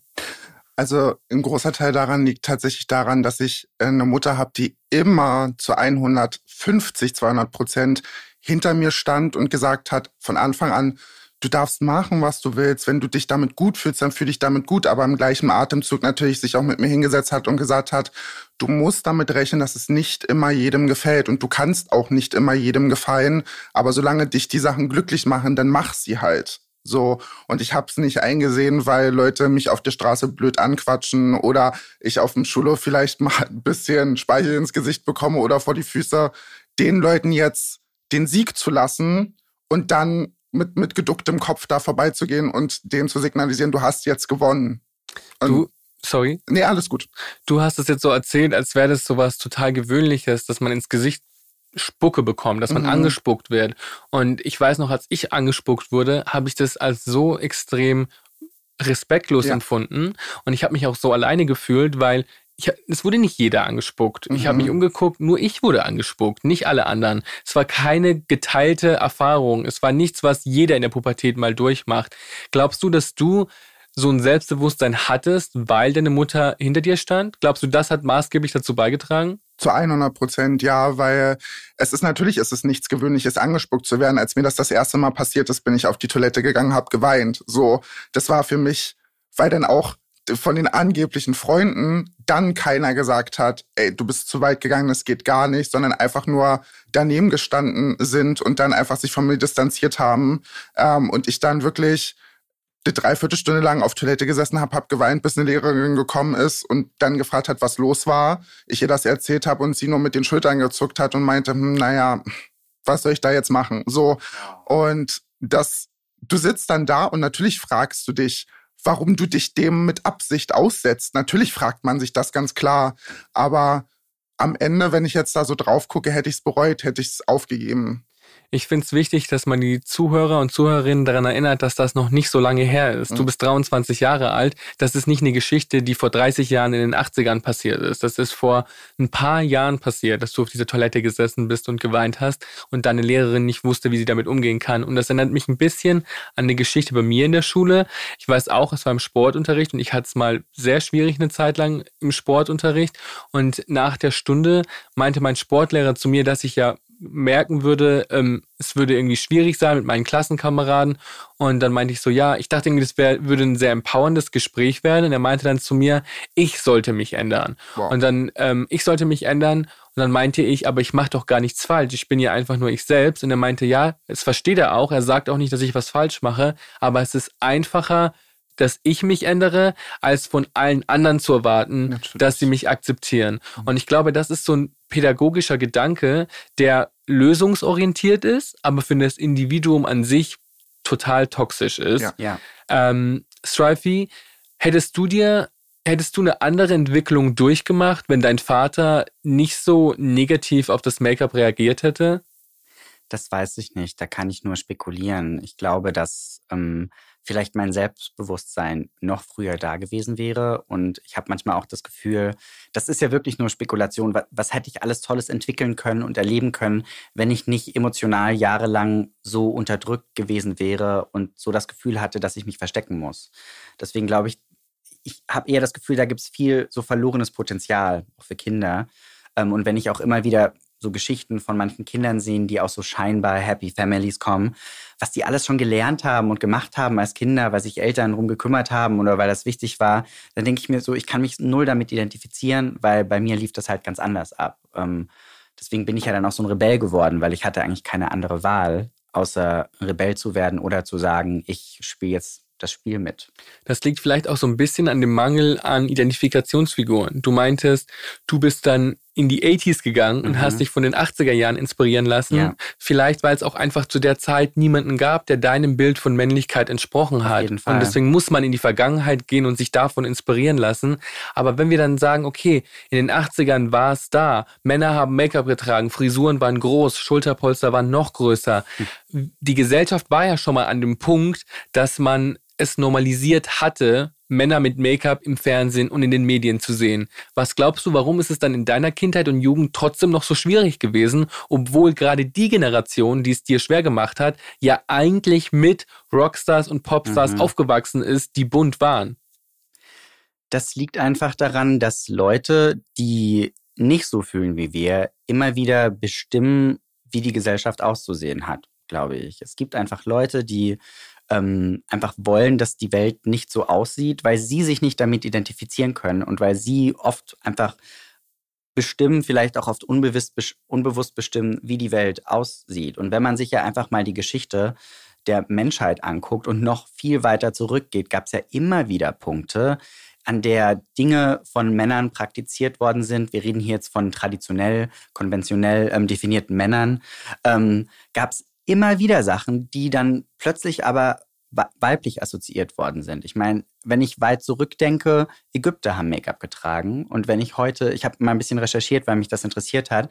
Also ein großer Teil daran liegt tatsächlich daran, dass ich eine Mutter habe, die immer zu 150, 200 Prozent hinter mir stand und gesagt hat, von Anfang an, du darfst machen, was du willst. Wenn du dich damit gut fühlst, dann fühl dich damit gut. Aber im gleichen Atemzug natürlich sich auch mit mir hingesetzt hat und gesagt hat, du musst damit rechnen, dass es nicht immer jedem gefällt. Und du kannst auch nicht immer jedem gefallen. Aber solange dich die Sachen glücklich machen, dann mach sie halt. So, und ich hab's nicht eingesehen, weil Leute mich auf der Straße blöd anquatschen oder ich auf dem Schulhof vielleicht mal ein bisschen Speichel ins Gesicht bekomme oder vor die Füße, den Leuten jetzt den Sieg zu lassen und dann mit, mit geducktem Kopf da vorbeizugehen und denen zu signalisieren, du hast jetzt gewonnen. Und du, sorry? Nee, alles gut. Du hast es jetzt so erzählt, als wäre das sowas total Gewöhnliches, dass man ins Gesicht Spucke bekommt, dass man mhm. angespuckt wird. Und ich weiß noch, als ich angespuckt wurde, habe ich das als so extrem respektlos ja. empfunden. Und ich habe mich auch so alleine gefühlt, weil ich, es wurde nicht jeder angespuckt. Mhm. Ich habe mich umgeguckt, nur ich wurde angespuckt, nicht alle anderen. Es war keine geteilte Erfahrung. Es war nichts, was jeder in der Pubertät mal durchmacht. Glaubst du, dass du so ein Selbstbewusstsein hattest, weil deine Mutter hinter dir stand? Glaubst du, das hat maßgeblich dazu beigetragen? Zu 100 Prozent ja, weil es ist natürlich, es ist nichts Gewöhnliches, angespuckt zu werden. Als mir das das erste Mal passiert ist, bin ich auf die Toilette gegangen, habe geweint. So, das war für mich, weil dann auch von den angeblichen Freunden dann keiner gesagt hat, ey, du bist zu weit gegangen, das geht gar nicht, sondern einfach nur daneben gestanden sind und dann einfach sich von mir distanziert haben. Ähm, und ich dann wirklich eine Dreiviertelstunde lang auf Toilette gesessen habe, habe geweint, bis eine Lehrerin gekommen ist und dann gefragt hat, was los war. Ich ihr das erzählt habe und sie nur mit den Schultern gezuckt hat und meinte, hm, naja, was soll ich da jetzt machen? So. Und das, du sitzt dann da und natürlich fragst du dich, warum du dich dem mit Absicht aussetzt. Natürlich fragt man sich das ganz klar. Aber am Ende, wenn ich jetzt da so drauf gucke, hätte ich es bereut, hätte ich es aufgegeben. Ich finde es wichtig, dass man die Zuhörer und Zuhörerinnen daran erinnert, dass das noch nicht so lange her ist. Mhm. Du bist 23 Jahre alt. Das ist nicht eine Geschichte, die vor 30 Jahren in den 80ern passiert ist. Das ist vor ein paar Jahren passiert, dass du auf dieser Toilette gesessen bist und geweint hast und deine Lehrerin nicht wusste, wie sie damit umgehen kann. Und das erinnert mich ein bisschen an eine Geschichte bei mir in der Schule. Ich weiß auch, es war im Sportunterricht und ich hatte es mal sehr schwierig eine Zeit lang im Sportunterricht. Und nach der Stunde meinte mein Sportlehrer zu mir, dass ich ja merken würde, ähm, es würde irgendwie schwierig sein mit meinen Klassenkameraden. Und dann meinte ich so, ja, ich dachte irgendwie, das wär, würde ein sehr empowerndes Gespräch werden. Und er meinte dann zu mir, ich sollte mich ändern. Wow. Und dann, ähm, ich sollte mich ändern. Und dann meinte ich, aber ich mache doch gar nichts falsch. Ich bin ja einfach nur ich selbst. Und er meinte, ja, es versteht er auch. Er sagt auch nicht, dass ich was falsch mache. Aber es ist einfacher, dass ich mich ändere, als von allen anderen zu erwarten, Natürlich. dass sie mich akzeptieren. Und ich glaube, das ist so ein pädagogischer Gedanke, der lösungsorientiert ist, aber für das Individuum an sich total toxisch ist. Ja. ja. Ähm, Strifey, hättest du dir, hättest du eine andere Entwicklung durchgemacht, wenn dein Vater nicht so negativ auf das Make-up reagiert hätte? Das weiß ich nicht. Da kann ich nur spekulieren. Ich glaube, dass ähm, vielleicht mein Selbstbewusstsein noch früher da gewesen wäre. Und ich habe manchmal auch das Gefühl, das ist ja wirklich nur Spekulation. Was, was, hätte ich alles Tolles entwickeln können und erleben können, wenn ich nicht emotional jahrelang so unterdrückt gewesen wäre und so das Gefühl hatte, dass ich mich verstecken muss. Deswegen glaube ich, ich habe eher das Gefühl, da gibt es viel so verlorenes Potenzial auch für Kinder. Ähm, und wenn ich auch immer wieder so Geschichten von manchen Kindern sehen, die aus so scheinbar Happy Families kommen, was die alles schon gelernt haben und gemacht haben als Kinder, weil sich Eltern darum gekümmert haben oder weil das wichtig war, dann denke ich mir so, ich kann mich null damit identifizieren, weil bei mir lief das halt ganz anders ab. Ähm, deswegen bin ich ja dann auch so ein Rebell geworden, weil ich hatte eigentlich keine andere Wahl, außer Rebell zu werden oder zu sagen, ich spiele jetzt das Spiel mit. Das liegt vielleicht auch so ein bisschen an dem Mangel an Identifikationsfiguren. Du meintest, du bist dann in die 80s gegangen mhm. und hast dich von den 80er Jahren inspirieren lassen. Ja. Vielleicht, weil es auch einfach zu der Zeit niemanden gab, der deinem Bild von Männlichkeit entsprochen hat. Und deswegen muss man in die Vergangenheit gehen und sich davon inspirieren lassen. Aber wenn wir dann sagen, okay, in den 80ern war es da, Männer haben Make-up getragen, Frisuren waren groß, Schulterpolster waren noch größer. Mhm. Die Gesellschaft war ja schon mal an dem Punkt, dass man es normalisiert hatte, Männer mit Make-up im Fernsehen und in den Medien zu sehen. Was glaubst du, warum ist es dann in deiner Kindheit und Jugend trotzdem noch so schwierig gewesen, obwohl gerade die Generation, die es dir schwer gemacht hat, ja eigentlich mit Rockstars und Popstars mhm. aufgewachsen ist, die bunt waren? Das liegt einfach daran, dass Leute, die nicht so fühlen wie wir, immer wieder bestimmen, wie die Gesellschaft auszusehen hat, glaube ich. Es gibt einfach Leute, die ähm, einfach wollen, dass die Welt nicht so aussieht, weil sie sich nicht damit identifizieren können und weil sie oft einfach bestimmen, vielleicht auch oft unbewusst, unbewusst bestimmen, wie die Welt aussieht. Und wenn man sich ja einfach mal die Geschichte der Menschheit anguckt und noch viel weiter zurückgeht, gab es ja immer wieder Punkte, an der Dinge von Männern praktiziert worden sind. Wir reden hier jetzt von traditionell, konventionell ähm, definierten Männern. Ähm, gab es immer wieder Sachen, die dann plötzlich aber weiblich assoziiert worden sind. Ich meine, wenn ich weit zurückdenke, Ägypter haben Make-up getragen. Und wenn ich heute, ich habe mal ein bisschen recherchiert, weil mich das interessiert hat,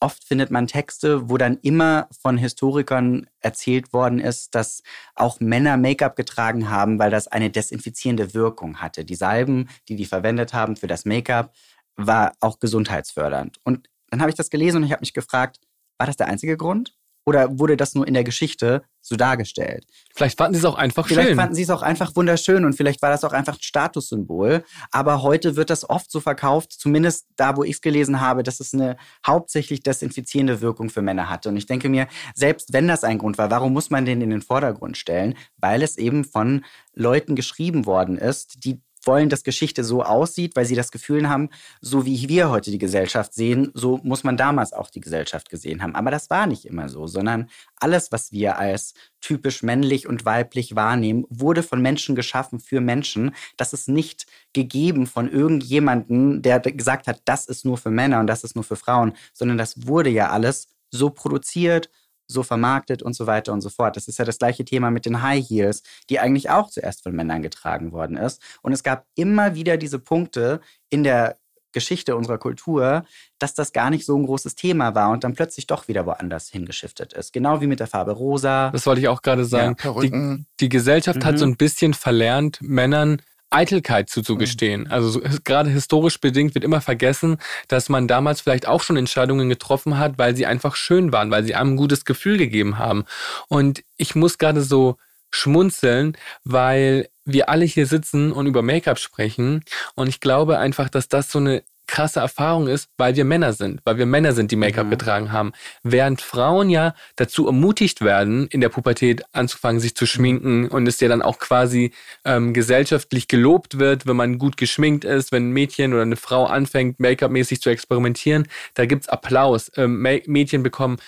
oft findet man Texte, wo dann immer von Historikern erzählt worden ist, dass auch Männer Make-up getragen haben, weil das eine desinfizierende Wirkung hatte. Die Salben, die die verwendet haben für das Make-up, war auch gesundheitsfördernd. Und dann habe ich das gelesen und ich habe mich gefragt, war das der einzige Grund? Oder wurde das nur in der Geschichte so dargestellt? Vielleicht fanden sie es auch einfach vielleicht schön. Vielleicht fanden sie es auch einfach wunderschön und vielleicht war das auch einfach ein Statussymbol. Aber heute wird das oft so verkauft, zumindest da, wo ich es gelesen habe, dass es eine hauptsächlich desinfizierende Wirkung für Männer hatte. Und ich denke mir, selbst wenn das ein Grund war, warum muss man den in den Vordergrund stellen? Weil es eben von Leuten geschrieben worden ist, die wollen, dass Geschichte so aussieht, weil sie das Gefühl haben, so wie wir heute die Gesellschaft sehen, so muss man damals auch die Gesellschaft gesehen haben. Aber das war nicht immer so, sondern alles, was wir als typisch männlich und weiblich wahrnehmen, wurde von Menschen geschaffen für Menschen. Das ist nicht gegeben von irgendjemandem, der gesagt hat, das ist nur für Männer und das ist nur für Frauen, sondern das wurde ja alles so produziert, so vermarktet und so weiter und so fort. Das ist ja das gleiche Thema mit den High Heels, die eigentlich auch zuerst von Männern getragen worden ist. Und es gab immer wieder diese Punkte in der Geschichte unserer Kultur, dass das gar nicht so ein großes Thema war und dann plötzlich doch wieder woanders hingeschiftet ist. Genau wie mit der Farbe rosa. Das wollte ich auch gerade sagen. Ja, die, die, Gesellschaft mhm. hat so ein bisschen verlernt, Männern Eitelkeit zuzugestehen. Mhm. Also so, gerade historisch bedingt wird immer vergessen, dass man damals vielleicht auch schon Entscheidungen getroffen hat, weil sie einfach schön waren, weil sie einem ein gutes Gefühl gegeben haben. Und ich muss gerade so schmunzeln, weil wir alle hier sitzen und über Make-up sprechen. Und ich glaube einfach, dass das so eine krasse Erfahrung ist, weil wir Männer sind, weil wir Männer sind, die Make-up mhm. getragen haben. Während Frauen ja dazu ermutigt werden, in der Pubertät anzufangen, sich zu schminken und es ja dann auch quasi ähm, gesellschaftlich gelobt wird, wenn man gut geschminkt ist, wenn ein Mädchen oder eine Frau anfängt, Make-up-mäßig zu experimentieren, da gibt's Applaus. Ähm, Mädchen bekommen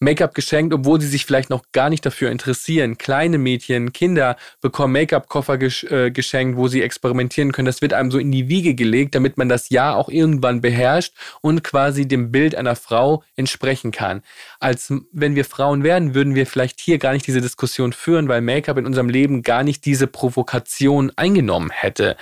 Make-up geschenkt, obwohl sie sich vielleicht noch gar nicht dafür interessieren. Kleine Mädchen, Kinder bekommen Make-up-Koffer äh, geschenkt, wo sie experimentieren können. Das wird einem so in die Wiege gelegt, damit man das Ja auch irgendwann beherrscht und quasi dem Bild einer Frau entsprechen kann. Als wenn wir Frauen wären, würden wir vielleicht hier gar nicht diese Diskussion führen, weil Make-up in unserem Leben gar nicht diese Provokation eingenommen hätte.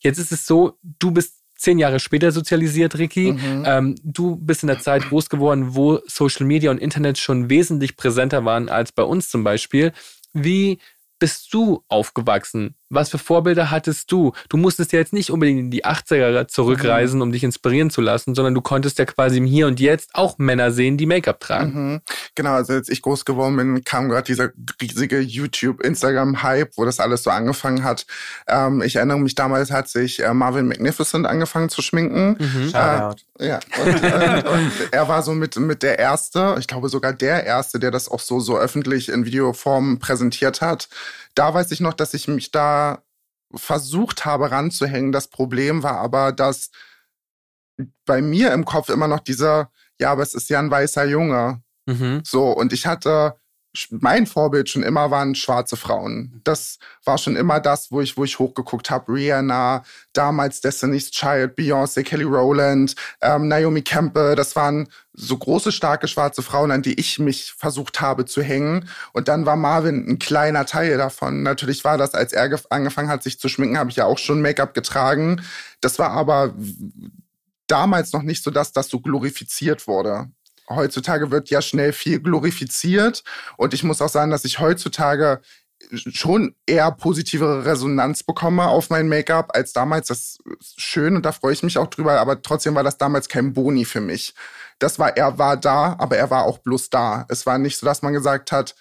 Jetzt ist es so, du bist zehn Jahre später sozialisiert, Ricky. Mhm. Ähm, du bist in der Zeit groß geworden, wo Social Media und Internet schon wesentlich präsenter waren als bei uns zum Beispiel. Wie bist du aufgewachsen? Was für Vorbilder hattest du? Du musstest ja jetzt nicht unbedingt in die 80er zurückreisen, mhm. um dich inspirieren zu lassen, sondern du konntest ja quasi im Hier und Jetzt auch Männer sehen, die Make-up tragen. Mhm. Genau, also als ich groß geworden bin, kam gerade dieser riesige YouTube, Instagram-Hype, wo das alles so angefangen hat. Ähm, ich erinnere mich, damals hat sich äh, Marvin Magnificent angefangen zu schminken. Mhm. Äh, ja, und, und, und, er war so mit, mit der Erste, ich glaube sogar der Erste, der das auch so, so öffentlich in Videoform präsentiert hat. Da weiß ich noch, dass ich mich da versucht habe ranzuhängen. Das Problem war aber, dass bei mir im Kopf immer noch dieser, ja, aber es ist ja ein weißer Junge. Mhm. So, und ich hatte mein Vorbild schon immer waren schwarze Frauen. Das war schon immer das, wo ich, wo ich hochgeguckt habe. Rihanna, damals Destiny's Child, Beyoncé, Kelly Rowland, ähm, Naomi Campbell. Das waren so große, starke schwarze Frauen, an die ich mich versucht habe zu hängen. Und dann war Marvin ein kleiner Teil davon. Natürlich war das, als er angefangen hat, sich zu schminken, habe ich ja auch schon Make-up getragen. Das war aber damals noch nicht so, dass das so glorifiziert wurde heutzutage wird ja schnell viel glorifiziert. Und ich muss auch sagen, dass ich heutzutage schon eher positivere Resonanz bekomme auf mein Make-up als damals. Das ist schön und da freue ich mich auch drüber, aber trotzdem war das damals kein Boni für mich. Das war, er war da, aber er war auch bloß da. Es war nicht so, dass man gesagt hat,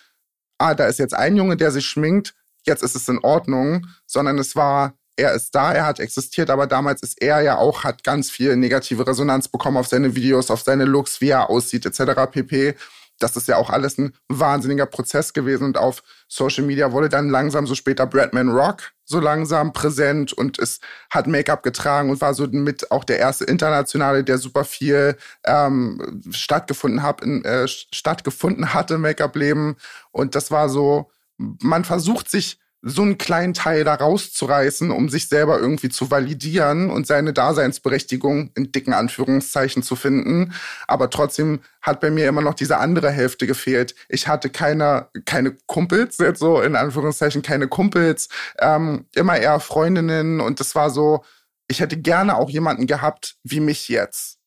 ah, da ist jetzt ein Junge, der sich schminkt, jetzt ist es in Ordnung, sondern es war, er ist da, er hat existiert, aber damals ist er ja auch, hat ganz viel negative Resonanz bekommen auf seine Videos, auf seine Looks, wie er aussieht, etc. pp das ist ja auch alles ein wahnsinniger Prozess gewesen und auf Social Media wurde dann langsam so später Bradman Rock so langsam präsent und es hat Make-up getragen und war so mit auch der erste internationale, der super viel ähm, stattgefunden hat, in, äh, stattgefunden hatte Make-up-Leben und das war so, man versucht sich so einen kleinen Teil da rauszureißen, um sich selber irgendwie zu validieren und seine Daseinsberechtigung in dicken Anführungszeichen zu finden. Aber trotzdem hat bei mir immer noch diese andere Hälfte gefehlt. Ich hatte keine, keine Kumpels, jetzt so in Anführungszeichen keine Kumpels, ähm, immer eher Freundinnen und das war so, ich hätte gerne auch jemanden gehabt wie mich jetzt.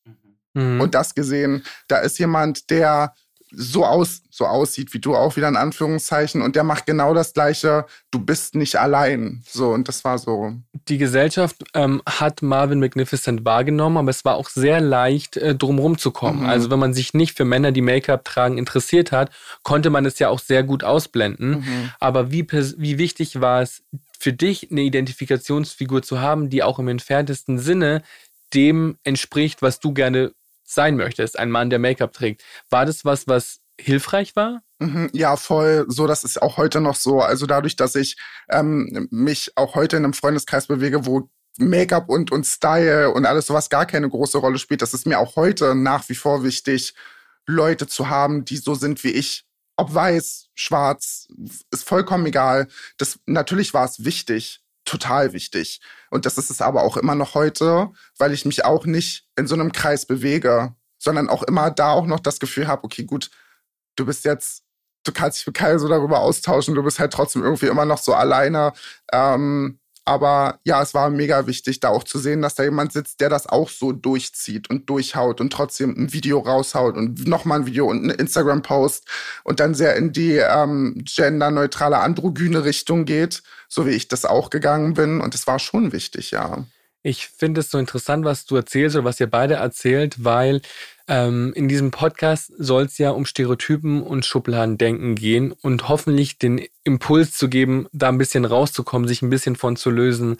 Mhm. Und das gesehen, da ist jemand, der so aus so aussieht wie du auch wieder in Anführungszeichen. Und der macht genau das gleiche. Du bist nicht allein. So und das war so. Die Gesellschaft ähm, hat Marvin Magnificent wahrgenommen aber es war auch sehr leicht äh, drumherum zu kommen. Mhm. also wenn man sich nicht für Männer die Make-up tragen interessiert hat konnte man es ja auch sehr gut ausblenden. Mhm. aber wie wie wichtig war es für dich eine Identifikationsfigur zu haben die auch im entferntesten Sinne dem entspricht was du gerne sein möchtest, ein Mann, der Make-up trägt. War das was, was hilfreich war? Mhm, ja, voll. So, das ist auch heute noch so. Also dadurch, dass ich ähm, mich auch heute in einem Freundeskreis bewege, wo Make-up und, und Style und alles sowas gar keine große Rolle spielt, das ist mir auch heute nach wie vor wichtig, Leute zu haben, die so sind wie ich. Ob weiß, schwarz, ist vollkommen egal. Das, natürlich war es wichtig, total wichtig. Und das ist es aber auch immer noch heute, weil ich mich auch nicht in so einem Kreis bewege, sondern auch immer da auch noch das Gefühl habe, okay, gut, du bist jetzt, du kannst dich mit Kai so darüber austauschen, du bist halt trotzdem irgendwie immer noch so alleine. Ähm, aber ja, es war mega wichtig, da auch zu sehen, dass da jemand sitzt, der das auch so durchzieht und durchhaut und trotzdem ein Video raushaut und nochmal ein Video und einen Instagram-Post und dann sehr in die ähm, genderneutrale androgyne Richtung geht, so wie ich das auch gegangen bin. Und das war schon wichtig, ja. Ich finde es so interessant, was du erzählst oder was ihr beide erzählt, weil ähm, in diesem Podcast soll es ja um Stereotypen und Schubladendenken gehen und hoffentlich den Impuls zu geben, da ein bisschen rauszukommen, sich ein bisschen von zu lösen.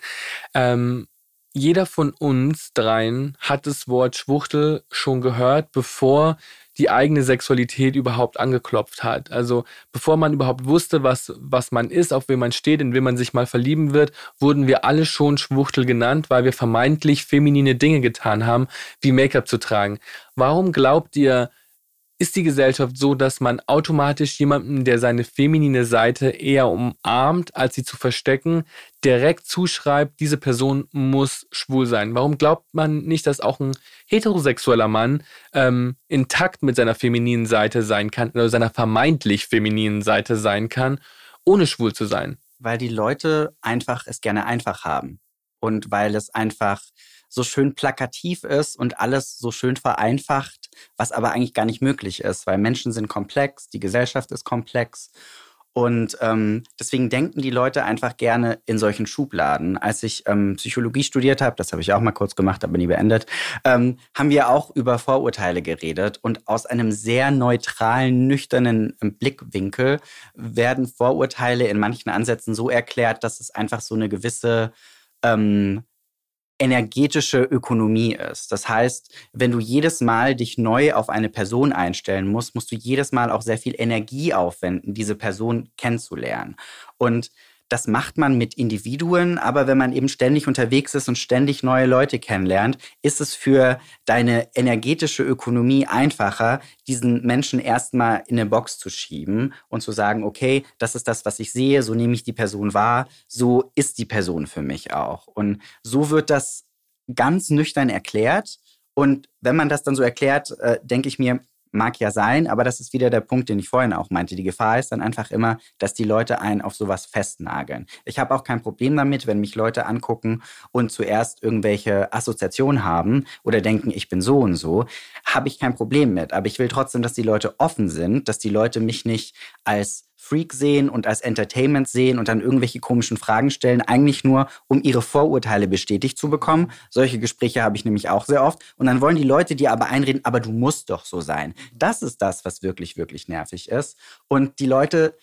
Ähm, jeder von uns dreien hat das Wort Schwuchtel schon gehört, bevor die eigene Sexualität überhaupt angeklopft hat. Also bevor man überhaupt wusste, was, was man ist, auf wen man steht, in wen man sich mal verlieben wird, wurden wir alle schon Schwuchtel genannt, weil wir vermeintlich feminine Dinge getan haben, wie Make-up zu tragen. Warum glaubt ihr, ist die Gesellschaft so, dass man automatisch jemanden, der seine feminine Seite eher umarmt, als sie zu verstecken, direkt zuschreibt, diese Person muss schwul sein? Warum glaubt man nicht, dass auch ein heterosexueller Mann ähm, intakt mit seiner femininen Seite sein kann oder seiner vermeintlich femininen Seite sein kann, ohne schwul zu sein? Weil die Leute einfach es gerne einfach haben und weil es einfach so schön plakativ ist und alles so schön vereinfacht, was aber eigentlich gar nicht möglich ist, weil Menschen sind komplex, die Gesellschaft ist komplex. Und ähm, deswegen denken die Leute einfach gerne in solchen Schubladen. Als ich ähm, Psychologie studiert habe, das habe ich auch mal kurz gemacht, aber nie beendet, ähm, haben wir auch über Vorurteile geredet. Und aus einem sehr neutralen, nüchternen ähm, Blickwinkel werden Vorurteile in manchen Ansätzen so erklärt, dass es einfach so eine gewisse ähm, energetische Ökonomie ist. Das heißt, wenn du jedes Mal dich neu auf eine Person einstellen musst, musst du jedes Mal auch sehr viel Energie aufwenden, diese Person kennenzulernen. Und das macht man mit Individuen, aber wenn man eben ständig unterwegs ist und ständig neue Leute kennenlernt, ist es für deine energetische Ökonomie einfacher, diesen Menschen erstmal in eine Box zu schieben und zu sagen, okay, das ist das, was ich sehe, so nehme ich die Person wahr, so ist die Person für mich auch. Und so wird das ganz nüchtern erklärt. Und wenn man das dann so erklärt, äh, denke ich mir, Mag ja sein, aber das ist wieder der Punkt, den ich vorhin auch meinte. Die Gefahr ist dann einfach immer, dass die Leute einen auf sowas festnageln. Ich habe auch kein Problem damit, wenn mich Leute angucken und zuerst irgendwelche Assoziationen haben oder denken, ich bin so und so, habe ich kein Problem mit. Aber ich will trotzdem, dass die Leute offen sind, dass die Leute mich nicht als Freak sehen und als Entertainment sehen und dann irgendwelche komischen Fragen stellen, eigentlich nur, um ihre Vorurteile bestätigt zu bekommen. Solche Gespräche habe ich nämlich auch sehr oft. Und dann wollen die Leute dir aber einreden, aber du musst doch so sein. Das ist das, was wirklich, wirklich nervig ist. Und die Leute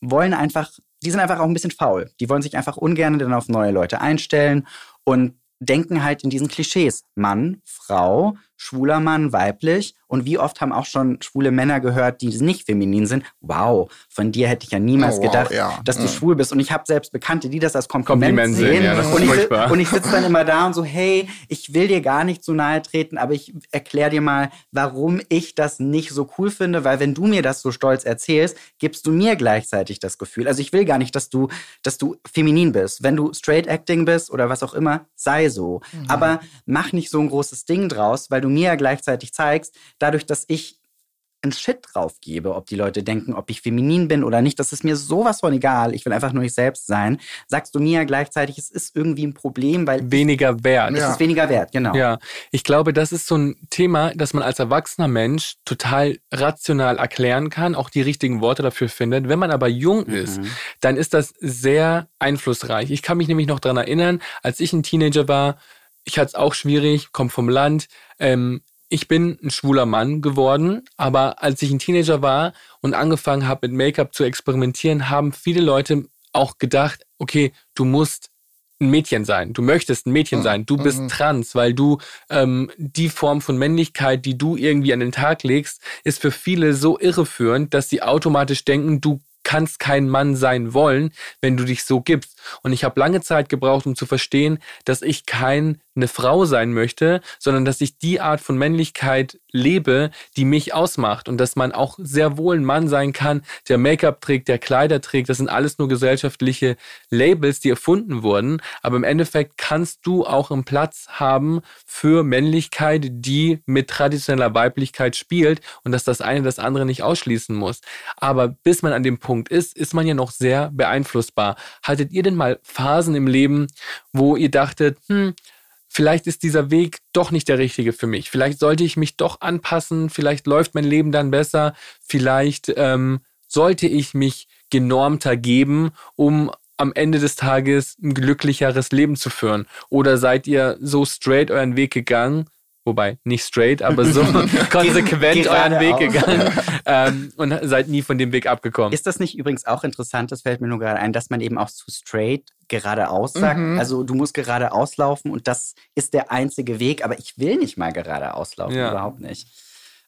wollen einfach, die sind einfach auch ein bisschen faul. Die wollen sich einfach ungern dann auf neue Leute einstellen und denken halt in diesen Klischees. Mann, Frau, schwuler Mann, weiblich. Und wie oft haben auch schon schwule Männer gehört, die nicht feminin sind. Wow, von dir hätte ich ja niemals oh, wow, gedacht, ja. dass du mhm. schwul bist. Und ich habe selbst Bekannte, die das als Kompliment, Kompliment sehen. Ja, und, ich, und ich sitze dann immer da und so, hey, ich will dir gar nicht so nahe treten, aber ich erkläre dir mal, warum ich das nicht so cool finde. Weil wenn du mir das so stolz erzählst, gibst du mir gleichzeitig das Gefühl. Also ich will gar nicht, dass du, dass du feminin bist. Wenn du straight acting bist oder was auch immer, sei so. Mhm. Aber mach nicht so ein großes Ding draus, weil du mir ja gleichzeitig zeigst, dadurch, dass ich einen Shit drauf gebe, ob die Leute denken, ob ich feminin bin oder nicht. Das ist mir sowas von egal. Ich will einfach nur ich selbst sein. Sagst du mir gleichzeitig, es ist irgendwie ein Problem, weil. Weniger wert. Es ja. ist weniger wert, genau. Ja, ich glaube, das ist so ein Thema, das man als erwachsener Mensch total rational erklären kann, auch die richtigen Worte dafür findet. Wenn man aber jung mhm. ist, dann ist das sehr einflussreich. Ich kann mich nämlich noch daran erinnern, als ich ein Teenager war, ich hatte es auch schwierig, komme vom Land. Ähm, ich bin ein schwuler Mann geworden, aber als ich ein Teenager war und angefangen habe mit Make-up zu experimentieren, haben viele Leute auch gedacht, okay, du musst ein Mädchen sein, du möchtest ein Mädchen mhm. sein, du bist mhm. trans, weil du ähm, die Form von Männlichkeit, die du irgendwie an den Tag legst, ist für viele so irreführend, dass sie automatisch denken, du kannst kein Mann sein wollen, wenn du dich so gibst. Und ich habe lange Zeit gebraucht, um zu verstehen, dass ich kein eine Frau sein möchte, sondern dass ich die Art von Männlichkeit lebe, die mich ausmacht und dass man auch sehr wohl ein Mann sein kann, der Make-up trägt, der Kleider trägt. Das sind alles nur gesellschaftliche Labels, die erfunden wurden. Aber im Endeffekt kannst du auch einen Platz haben für Männlichkeit, die mit traditioneller Weiblichkeit spielt und dass das eine das andere nicht ausschließen muss. Aber bis man an dem Punkt ist, ist man ja noch sehr beeinflussbar. Hattet ihr denn mal Phasen im Leben, wo ihr dachtet, hm, vielleicht ist dieser Weg doch nicht der richtige für mich. Vielleicht sollte ich mich doch anpassen, vielleicht läuft mein Leben dann besser, vielleicht ähm, sollte ich mich genormter geben, um am Ende des Tages ein glücklicheres Leben zu führen. Oder seid ihr so straight euren Weg gegangen wobei nicht straight, aber so konsequent euren Weg gegangen ähm, und seid nie von dem Weg abgekommen. Ist das nicht übrigens auch interessant, das fällt mir nur gerade ein, dass man eben auch zu straight geradeaus sagt. Mhm. Also du musst geradeaus laufen und das ist der einzige Weg, aber ich will nicht mal geradeaus laufen, ja. überhaupt nicht.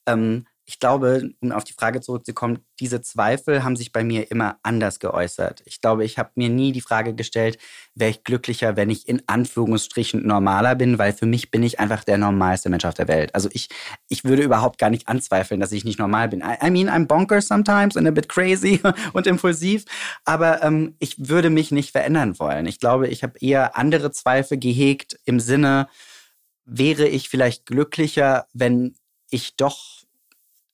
Ähm, ich glaube, um auf die Frage zurückzukommen, diese Zweifel haben sich bei mir immer anders geäußert. Ich glaube, ich habe mir nie die Frage gestellt, wäre ich glücklicher, wenn ich in Anführungsstrichen normaler bin, weil für mich bin ich einfach der normalste Mensch auf der Welt. Also ich, ich würde überhaupt gar nicht anzweifeln, dass ich nicht normal bin. I, I mean, I'm bonkers sometimes and a bit crazy und impulsiv, aber ähm, ich würde mich nicht verändern wollen. Ich glaube, ich habe eher andere Zweifel gehegt im Sinne, wäre ich vielleicht glücklicher, wenn ich doch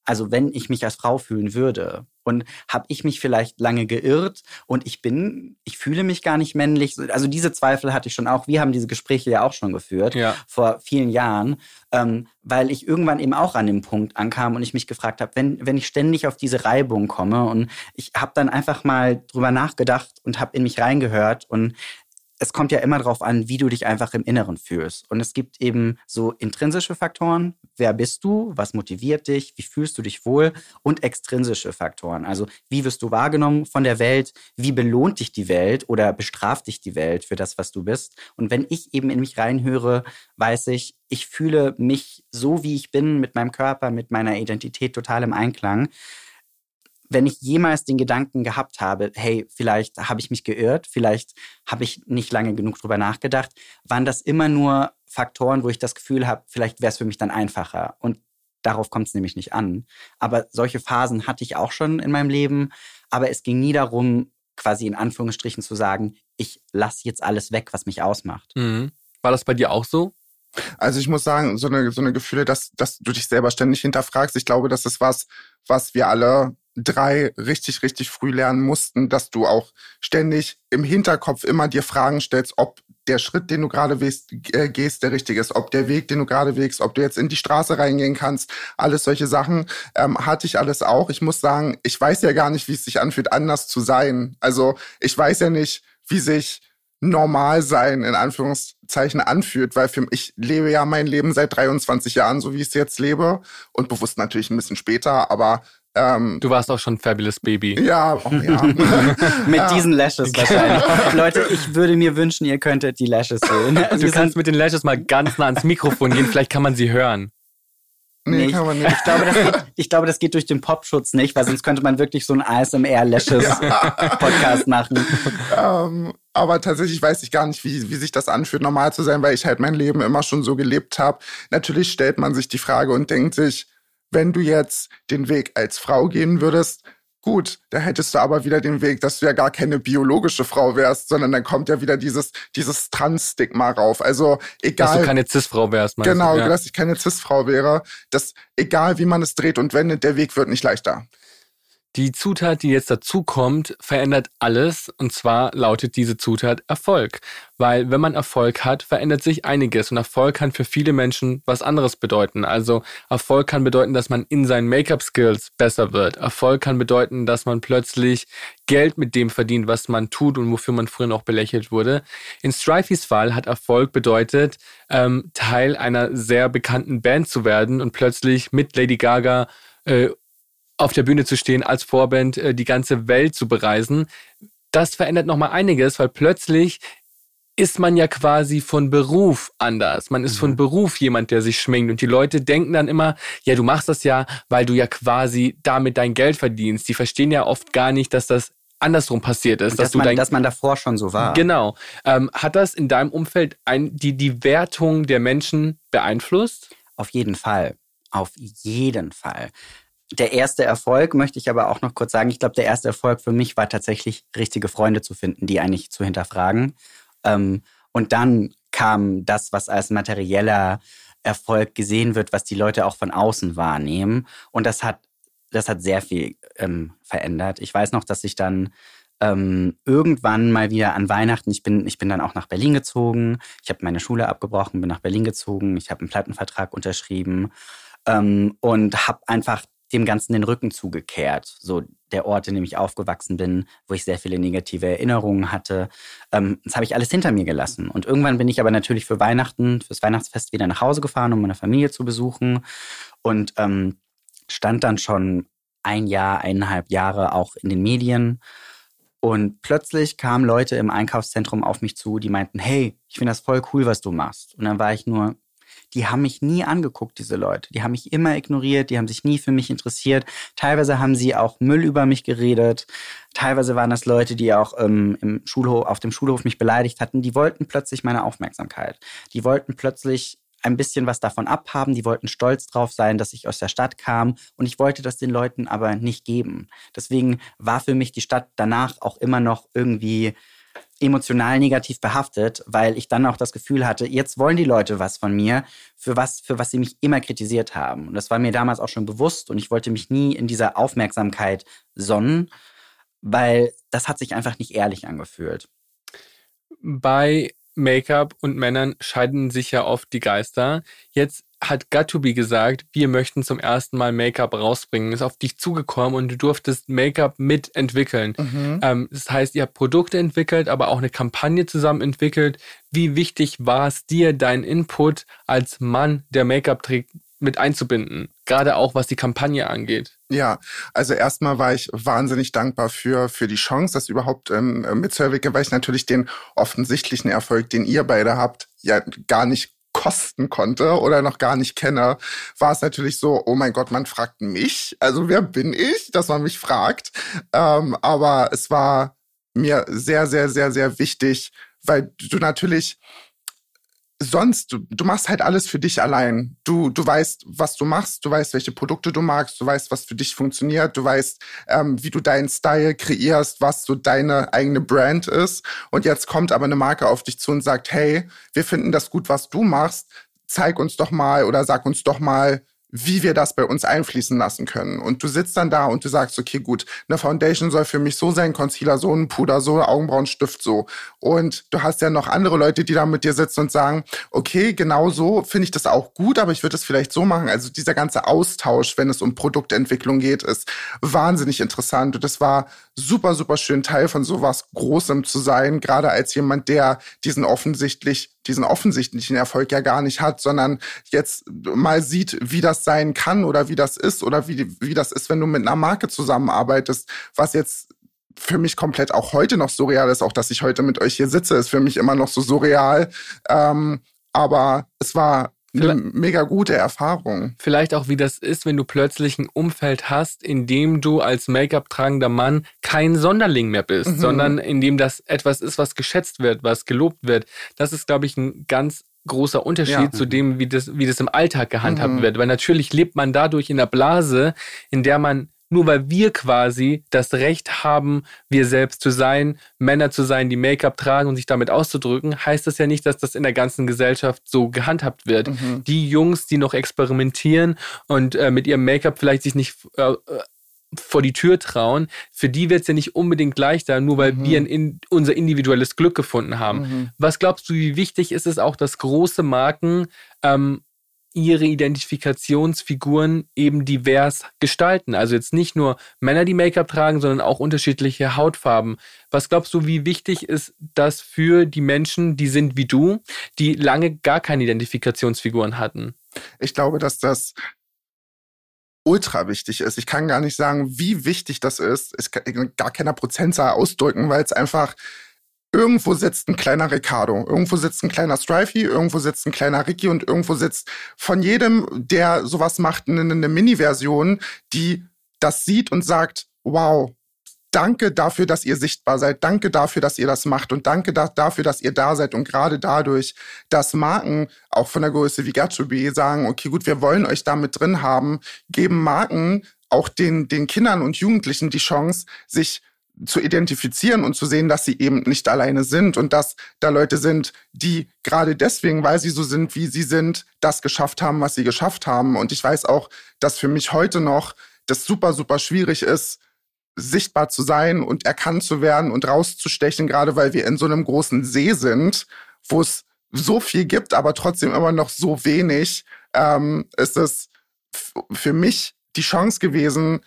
also wenn ich mich als Frau fühlen würde und habe ich mich vielleicht lange geirrt und ich bin, ich fühle mich gar nicht männlich. Also diese Zweifel hatte ich schon auch. Wir haben diese Gespräche ja auch schon geführt ja. vor vielen Jahren, ähm, weil ich irgendwann eben auch an dem Punkt ankam und ich mich gefragt habe, wenn, wenn ich ständig auf diese Reibung komme und ich habe dann einfach mal drüber nachgedacht und habe in mich reingehört und es kommt ja immer darauf an, wie du dich einfach im Inneren fühlst. Und es gibt eben so intrinsische Faktoren. Wer bist du? Was motiviert dich? Wie fühlst du dich wohl? Und extrinsische Faktoren. Also wie wirst du wahrgenommen von der Welt? Wie belohnt dich die Welt oder bestraft dich die Welt für das, was du bist? Und wenn ich eben in mich reinhöre, weiß ich, ich fühle mich so, wie ich bin, mit meinem Körper, mit meiner Identität total im Einklang wenn ich jemals den Gedanken gehabt habe, hey, vielleicht habe ich mich geirrt, vielleicht habe ich nicht lange genug drüber nachgedacht, waren das immer nur Faktoren, wo ich das Gefühl habe, vielleicht wäre es für mich dann einfacher. Und darauf kommt es nämlich nicht an. Aber solche Phasen hatte ich auch schon in meinem Leben. Aber es ging nie darum, quasi in Anführungsstrichen zu sagen, ich lasse jetzt alles weg, was mich ausmacht. Mhm. War das bei dir auch so? Also ich muss sagen, so eine, so eine Gefühle, dass, dass du dich selber ständig hinterfragst, ich glaube, das ist was, was wir alle drei richtig, richtig früh lernen mussten, dass du auch ständig im Hinterkopf immer dir Fragen stellst, ob der Schritt, den du gerade gehst, äh, gehst, der richtige ist, ob der Weg, den du gerade wägst, ob du jetzt in die Straße reingehen kannst, alles solche Sachen ähm, hatte ich alles auch. Ich muss sagen, ich weiß ja gar nicht, wie es sich anfühlt, anders zu sein. Also ich weiß ja nicht, wie sich normal sein in Anführungszeichen anfühlt, weil für ich lebe ja mein Leben seit 23 Jahren, so wie ich es jetzt lebe und bewusst natürlich ein bisschen später, aber ähm, du warst auch schon Fabulous Baby. Ja, oh, ja. mit diesen Lashes wahrscheinlich. Leute, ich würde mir wünschen, ihr könntet die Lashes sehen. du kannst mit den Lashes mal ganz nah ans Mikrofon gehen, vielleicht kann man sie hören. Nee, kann man nicht. Ich glaube, das geht, ich glaube, das geht durch den Popschutz nicht, weil sonst könnte man wirklich so einen ASMR-Lashes-Podcast machen. Um, ähm, aber tatsächlich weiß ich gar nicht, wie, wie sich das anfühlt, normal zu sein, weil ich halt mein Leben immer schon so gelebt habe. Natürlich stellt man sich die Frage und denkt sich, wenn du jetzt den Weg als Frau gehen würdest, gut, da hättest du aber wieder den Weg, dass du ja gar keine biologische Frau wärst, sondern dann kommt ja wieder dieses, dieses Trans-Stigma rauf. Also egal. Dass du keine Cis-Frau wärst, meinst Genau, du? Ja. dass ich keine Cis-Frau wäre. Das, egal wie man es dreht und wendet, der Weg wird nicht leichter. Die Zutat, die jetzt dazu kommt, verändert alles. Und zwar lautet diese Zutat Erfolg. Weil wenn man Erfolg hat, verändert sich einiges. Und Erfolg kann für viele Menschen was anderes bedeuten. Also Erfolg kann bedeuten, dass man in seinen Make-up-Skills besser wird. Erfolg kann bedeuten, dass man plötzlich Geld mit dem verdient, was man tut und wofür man früher noch belächelt wurde. In Strifeys Fall hat Erfolg bedeutet, ähm, Teil einer sehr bekannten Band zu werden und plötzlich mit Lady Gaga äh, auf der Bühne zu stehen, als Vorband äh, die ganze Welt zu bereisen. Das verändert nochmal einiges, weil plötzlich ist man ja quasi von Beruf anders. Man ist mhm. von Beruf jemand, der sich schminkt. Und die Leute denken dann immer, ja, du machst das ja, weil du ja quasi damit dein Geld verdienst. Die verstehen ja oft gar nicht, dass das andersrum passiert ist. dass, dass, man, dass man davor schon so war. Genau. Ähm, hat das in deinem Umfeld ein, die, die Wertung der Menschen beeinflusst? Auf jeden Fall. Auf jeden Fall der erste Erfolg möchte ich aber auch noch kurz sagen. Ich glaube, der erste Erfolg für mich war tatsächlich, richtige Freunde zu finden, die eigentlich zu hinterfragen. Ähm, und dann kam das, was als materieller Erfolg gesehen wird, was die Leute auch von außen wahrnehmen. Und das hat, das hat sehr viel ähm, verändert. Ich weiß noch, dass ich dann ähm, irgendwann mal wieder an Weihnachten, ich bin, ich bin dann auch nach Berlin gezogen. Ich habe meine Schule abgebrochen, bin nach Berlin gezogen. Ich habe einen Plattenvertrag unterschrieben ähm, und habe einfach dem Ganzen den Rücken zugekehrt. So der Ort, in dem ich aufgewachsen bin, wo ich sehr viele negative Erinnerungen hatte. Ähm, das habe ich alles hinter mir gelassen. Und irgendwann bin ich aber natürlich für Weihnachten, fürs Weihnachtsfest wieder nach Hause gefahren, um meine Familie zu besuchen. Und ähm, stand dann schon ein Jahr, eineinhalb Jahre auch in den Medien. Und plötzlich kamen Leute im Einkaufszentrum auf mich zu, die meinten, hey, ich finde das voll cool, was du machst. Und dann war ich nur, die haben mich nie angeguckt, diese Leute. Die haben mich immer ignoriert, die haben sich nie für mich interessiert. Teilweise haben sie auch Müll über mich geredet. Teilweise waren das Leute, die auch ähm, im Schulhof, auf dem Schulhof mich beleidigt hatten. Die wollten plötzlich meine Aufmerksamkeit. Die wollten plötzlich ein bisschen was davon abhaben. Die wollten stolz drauf sein, dass ich aus der Stadt kam. Und ich wollte das den Leuten aber nicht geben. Deswegen war für mich die Stadt danach auch immer noch irgendwie emotional negativ behaftet, weil ich dann auch das Gefühl hatte, jetzt wollen die Leute was von mir, für was, für was sie mich immer kritisiert haben. Und das war mir damals auch schon bewusst und ich wollte mich nie in dieser Aufmerksamkeit sonnen, weil das hat sich einfach nicht ehrlich angefühlt. Bei Make-up und Männern scheiden sich ja oft die Geister. Jetzt hat Gatubi gesagt, wir möchten zum ersten Mal Make-up rausbringen, ist auf dich zugekommen und du durftest Make-up mitentwickeln. Mhm. Ähm, das heißt, ihr habt Produkte entwickelt, aber auch eine Kampagne zusammen entwickelt. Wie wichtig war es dir, dein Input als Mann, der Make-up trägt, mit einzubinden? Gerade auch, was die Kampagne angeht. Ja, also erstmal war ich wahnsinnig dankbar für, für die Chance, das überhaupt ähm, mitzuentwickeln, weil ich natürlich den offensichtlichen Erfolg, den ihr beide habt, ja gar nicht kosten konnte oder noch gar nicht kenne, war es natürlich so, oh mein Gott, man fragt mich. Also wer bin ich, dass man mich fragt? Ähm, aber es war mir sehr, sehr, sehr, sehr wichtig, weil du natürlich sonst, du, du machst halt alles für dich allein. Du, du weißt, was du machst, du weißt, welche Produkte du magst, du weißt, was für dich funktioniert, du weißt, ähm, wie du deinen Style kreierst, was so deine eigene Brand ist. Und jetzt kommt aber eine Marke auf dich zu und sagt, hey, wir finden das gut, was du machst. Zeig uns doch mal oder sag uns doch mal, wie wir das bei uns einfließen lassen können. Und du sitzt dann da und du sagst, okay, gut, eine Foundation soll für mich so sein, Concealer so, ein Puder so, Augenbrauenstift so. Und du hast ja noch andere Leute, die da mit dir sitzen und sagen, okay, genau so finde ich das auch gut, aber ich würde es vielleicht so machen. Also dieser ganze Austausch, wenn es um Produktentwicklung geht, ist wahnsinnig interessant. Und das war super, super schön, Teil von sowas Großem zu sein, gerade als jemand, der diesen offensichtlich diesen offensichtlichen Erfolg ja gar nicht hat, sondern jetzt mal sieht, wie das sein kann oder wie das ist oder wie, wie das ist, wenn du mit einer Marke zusammenarbeitest, was jetzt für mich komplett auch heute noch surreal ist. Auch dass ich heute mit euch hier sitze, ist für mich immer noch so surreal. Ähm, aber es war eine mega gute Erfahrung. Vielleicht auch, wie das ist, wenn du plötzlich ein Umfeld hast, in dem du als Make-up tragender Mann kein Sonderling mehr bist, mhm. sondern in dem das etwas ist, was geschätzt wird, was gelobt wird. Das ist, glaube ich, ein ganz großer Unterschied ja. zu dem, wie das, wie das im Alltag gehandhabt mhm. wird. Weil natürlich lebt man dadurch in einer Blase, in der man nur weil wir quasi das Recht haben, wir selbst zu sein, Männer zu sein, die Make-up tragen und sich damit auszudrücken, heißt das ja nicht, dass das in der ganzen Gesellschaft so gehandhabt wird. Mhm. Die Jungs, die noch experimentieren und äh, mit ihrem Make-up vielleicht sich nicht äh, äh vor die Tür trauen, für die wird es ja nicht unbedingt leichter, nur weil mhm. wir in, unser individuelles Glück gefunden haben. Mhm. Was glaubst du, wie wichtig ist es auch, dass große Marken ähm, ihre Identifikationsfiguren eben divers gestalten. Also jetzt nicht nur Männer, die Make-up tragen, sondern auch unterschiedliche Hautfarben. Was glaubst du, wie wichtig ist das für die Menschen, die sind wie du, die lange gar keine Identifikationsfiguren hatten? Ich glaube, dass das ultra wichtig ist. Ich kann gar nicht sagen, wie wichtig das ist. Es kann gar keiner Prozentzahl ausdrücken, weil es einfach Irgendwo sitzt ein kleiner Ricardo, irgendwo sitzt ein kleiner Strifey, irgendwo sitzt ein kleiner Ricky und irgendwo sitzt von jedem, der sowas macht, eine, eine Mini-Version, die das sieht und sagt, wow, danke dafür, dass ihr sichtbar seid, danke dafür, dass ihr das macht und danke da, dafür, dass ihr da seid und gerade dadurch, dass Marken auch von der Größe wie Gatsby sagen, okay, gut, wir wollen euch da mit drin haben, geben Marken auch den, den Kindern und Jugendlichen die Chance, sich zu identifizieren und zu sehen, dass sie eben nicht alleine sind und dass da Leute sind, die gerade deswegen, weil sie so sind, wie sie sind, das geschafft haben, was sie geschafft haben. Und ich weiß auch, dass für mich heute noch das super, super schwierig ist, sichtbar zu sein und erkannt zu werden und rauszustechen, gerade weil wir in so einem großen See sind, wo es so viel gibt, aber trotzdem immer noch so wenig, ähm, ist es für mich die Chance gewesen,